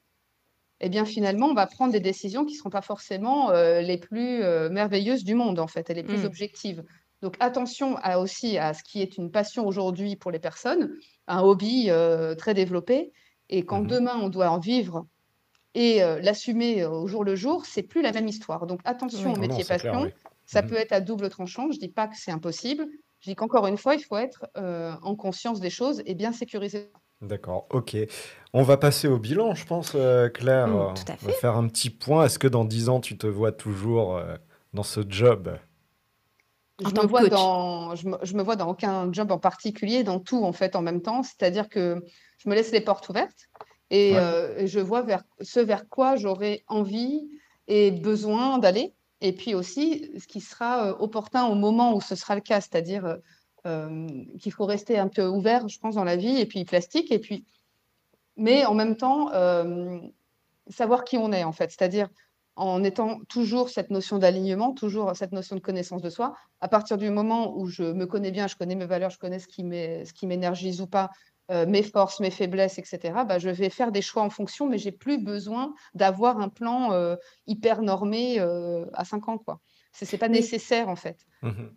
eh bien finalement, on va prendre des décisions qui ne seront pas forcément euh, les plus euh, merveilleuses du monde, en fait, et les plus Mm. objectives. Donc attention à, aussi à ce qui est une passion aujourd'hui pour les personnes, un hobby euh, très développé, et quand Mhm. demain on doit en vivre et l'assumer au jour le jour, c'est plus la même histoire. Donc attention Oui. au non, métier clair, passion. oui. Ça Mhm. peut être à double tranchant. Je dis pas que c'est impossible. Je dis qu'encore une fois, il faut être en conscience des choses et bien sécuriser. D'accord, ok. On va passer au bilan, je pense, euh, Claire. Mm, tout à On va fait. faire un petit point. Est-ce que dans 10 ans, tu te vois toujours euh, dans ce job? Je me, vois dans, je, me, je me vois dans aucun job en particulier, dans tout en fait en même temps. C'est-à-dire que je me laisse les portes ouvertes et, Ouais. euh, et je vois vers ce vers quoi j'aurai envie et besoin d'aller. Et puis aussi ce qui sera euh, opportun au moment où ce sera le cas, c'est-à-dire qu'il faut rester un peu ouvert, je pense, dans la vie et puis plastique. Et puis, mais en même temps, euh, savoir qui on est en fait, c'est-à-dire en étant toujours cette notion d'alignement, toujours cette notion de connaissance de soi. À partir du moment où je me connais bien, je connais mes valeurs, je connais ce qui m'é- ce qui m'énergise ou pas, euh, mes forces, mes faiblesses, etc., bah, je vais faire des choix en fonction, mais j'ai plus besoin d'avoir un plan euh, hyper normé euh, à 5 ans. quoi. C'est c'est pas nécessaire en fait. Mhm.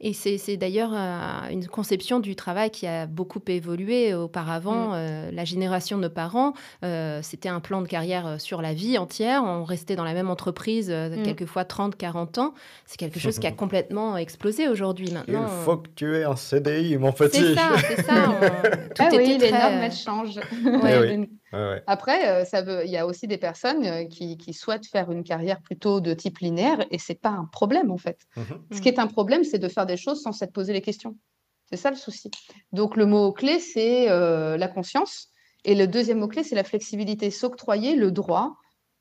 Et c'est d'ailleurs euh, une conception du travail qui a beaucoup évolué auparavant. Mm. Euh, la génération de nos parents, euh, c'était un plan de carrière sur la vie entière. On restait dans la même entreprise, euh, Mm. quelquefois 30, 40 ans. C'est quelque chose qui a complètement explosé aujourd'hui. Il Maintenant, faut que tu aies un CDI, mon petit. c'est ça, c'est ça. on- tout Ah oui, était les très- normes, elles changent. Eh oui. Ouais. Après, euh, ça veut, il y a aussi des personnes euh, qui, qui souhaitent faire une carrière plutôt de type linéaire et c'est pas un problème en fait. Mhm. Ce qui est un problème, c'est de faire des choses sans s'être posé les questions. C'est ça le souci. Donc le mot-clé, c'est euh, la conscience. Et le deuxième mot-clé, c'est la flexibilité. S'octroyer le droit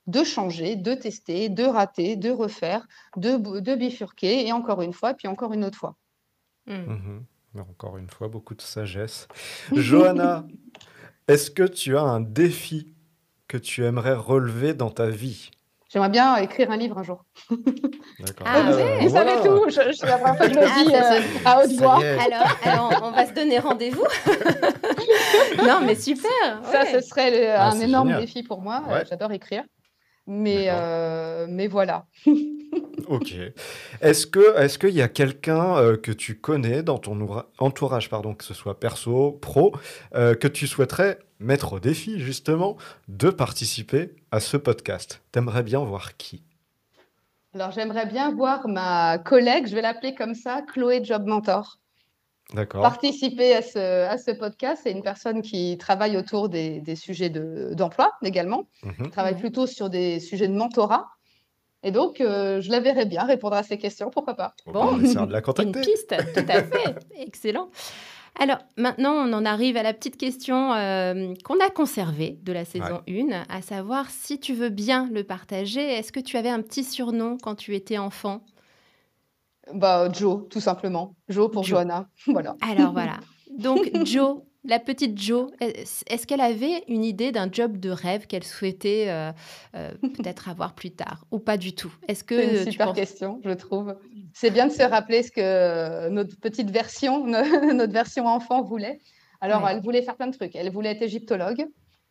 de changer, de tester, de rater, de refaire, de, bifurquer, et encore une fois, puis encore une autre fois. Mm. Mhm. Encore une fois, beaucoup de sagesse. Johanna, est-ce que tu as un défi que tu aimerais relever dans ta vie? J'aimerais bien écrire un livre un jour. D'accord. Ah vous ouais. vous savez tout, je, je, la première fois que je le Ah, dis ça euh, à haute voix. Alors, alors, on va se donner rendez-vous. non, mais super. Ça, ouais. ce serait le- Ah, un énorme génial. défi pour moi. Ouais. Euh, J'adore écrire. Mais, euh, mais voilà. Ok. Est-ce que, est-ce qu'il y a quelqu'un euh, que tu connais dans ton oura- entourage, pardon, que ce soit perso, pro, euh, que tu souhaiterais mettre au défi justement de participer à ce podcast? T'aimerais bien voir qui? Alors, j'aimerais bien voir ma collègue, je vais l'appeler comme ça, Chloé Job Mentor, D'accord. participer à ce, à ce podcast. C'est une personne qui travaille autour des, des sujets de- d'emploi également, Mhm. travaille Mhm. plutôt sur des sujets de mentorat. Et donc, euh, je la verrais bien répondre à ces questions, pourquoi pas. Bon, on de la Une contacter. piste, tout à fait. Excellent. Alors, maintenant, on en arrive à la petite question euh, qu'on a conservée de la saison 1, à savoir si tu veux bien le partager. Est-ce que tu avais un petit surnom quand tu étais enfant? Bah, Joe, tout simplement. Joe pour Joe. Johanna. Voilà. Alors voilà. Donc, Joe, la petite Jo, est-ce qu'elle avait une idée d'un job de rêve qu'elle souhaitait euh, euh, peut-être avoir plus tard ou pas du tout? Est-ce que C'est une super question, je trouve. C'est bien de se rappeler ce que notre petite version, notre version enfant voulait. Alors, elle voulait faire plein de trucs. Elle voulait être égyptologue,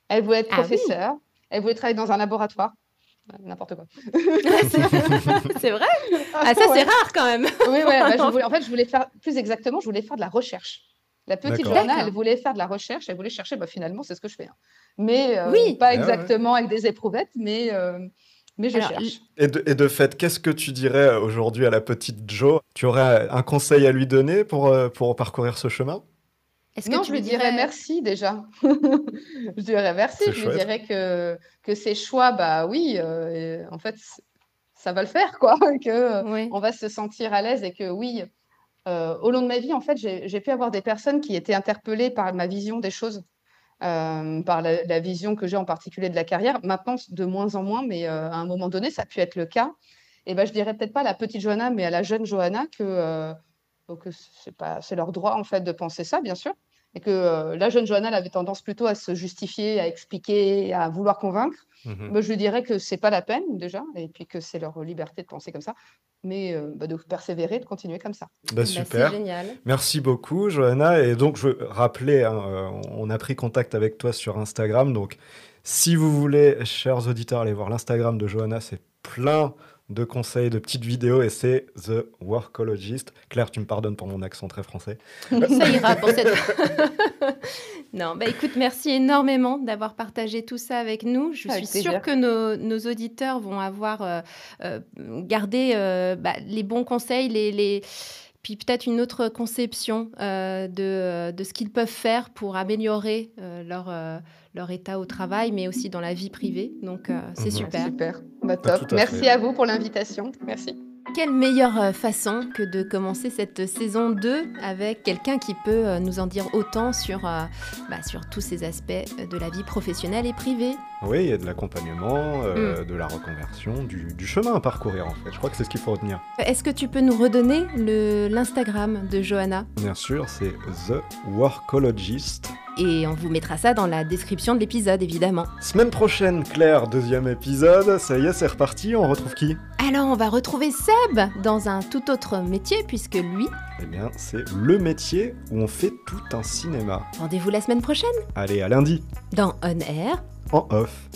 elle voulait être ah professeure, elle voulait travailler dans un laboratoire. N'importe quoi. c'est vrai ah, ah, ça, c'est rare quand même. oui, ouais, bah, en fait, je voulais faire, plus exactement, je voulais faire de la recherche. La petite Johanna, elle voulait faire de la recherche, elle voulait chercher, bah, finalement, c'est ce que je fais. Hein. Mais euh, oui. pas exactement avec des éprouvettes, mais, euh, mais je cherche. Et de, et de fait, qu'est-ce que tu dirais aujourd'hui à la petite Jo? Tu aurais un conseil à lui donner pour, euh, pour parcourir ce chemin? Non, je lui dirais merci déjà. je dirais merci. Je lui dirais que, que ses choix, bah oui, en fait, ça va le faire, quoi. que on va se sentir à l'aise et que oui, euh, au long de ma vie, en fait, j'ai pu avoir des personnes qui étaient interpellées par ma vision des choses, euh, par la, vision que j'ai en particulier de la carrière. Maintenant, de moins en moins, mais euh, à un moment donné, ça a pu être le cas. Et ben, je dirais peut-être pas à la petite Johanna, mais à la jeune Johanna que, que c'est leur droit en fait de penser ça, bien sûr et que euh, la jeune Johanna avait tendance plutôt à se justifier, à expliquer, à vouloir convaincre, mmh je dirais que c'est pas la peine déjà, et puis que c'est leur liberté de penser comme ça, mais euh, bah, de persévérer, de continuer comme ça. Bah, bah super. génial. Merci beaucoup, Johanna. Et donc, je veux rappeler, hein, euh, on a pris contact avec toi sur Instagram. Donc, si vous voulez, chers auditeurs, aller voir l'Instagram de Johanna, c'est plein de conseils, de petites vidéos, et c'est The Workologist. Claire, tu me pardonnes pour mon accent très français. Ça ira pour cette Non, bah écoute, merci énormément d'avoir partagé tout ça avec nous. Je suis sûre que nos, auditeurs vont avoir euh, euh, gardé euh, bah, les bons conseils, les, les puis peut-être une autre conception euh, de, de, ce qu'ils peuvent faire pour améliorer euh, leur, euh, leur état au travail, mais aussi dans la vie privée. Donc, c'est mhm. super. Super. Bah, top. Merci à vous pour l'invitation. Merci. Quelle meilleure euh, façon que de commencer cette saison 2 avec quelqu'un qui peut euh, nous en dire autant sur, euh, bah, sur tous ces aspects de la vie professionnelle et privée? Oui, il y a de l'accompagnement, mm. de la reconversion, du, du, chemin à parcourir en fait. Je crois que c'est ce qu'il faut retenir. Est-ce que tu peux nous redonner l'Instagram de Johanna? Bien sûr, c'est The Workologist. Et on vous mettra ça dans la description de l'épisode, évidemment. Semaine prochaine, Claire, deuxième épisode. Ça y est, c'est reparti. On retrouve qui? Alors, on va retrouver Seb dans un tout autre métier, puisque lui. Eh bien, c'est le métier où on fait tout un cinéma. Rendez-vous la semaine prochaine. Allez, à lundi. Dans On Air. En off.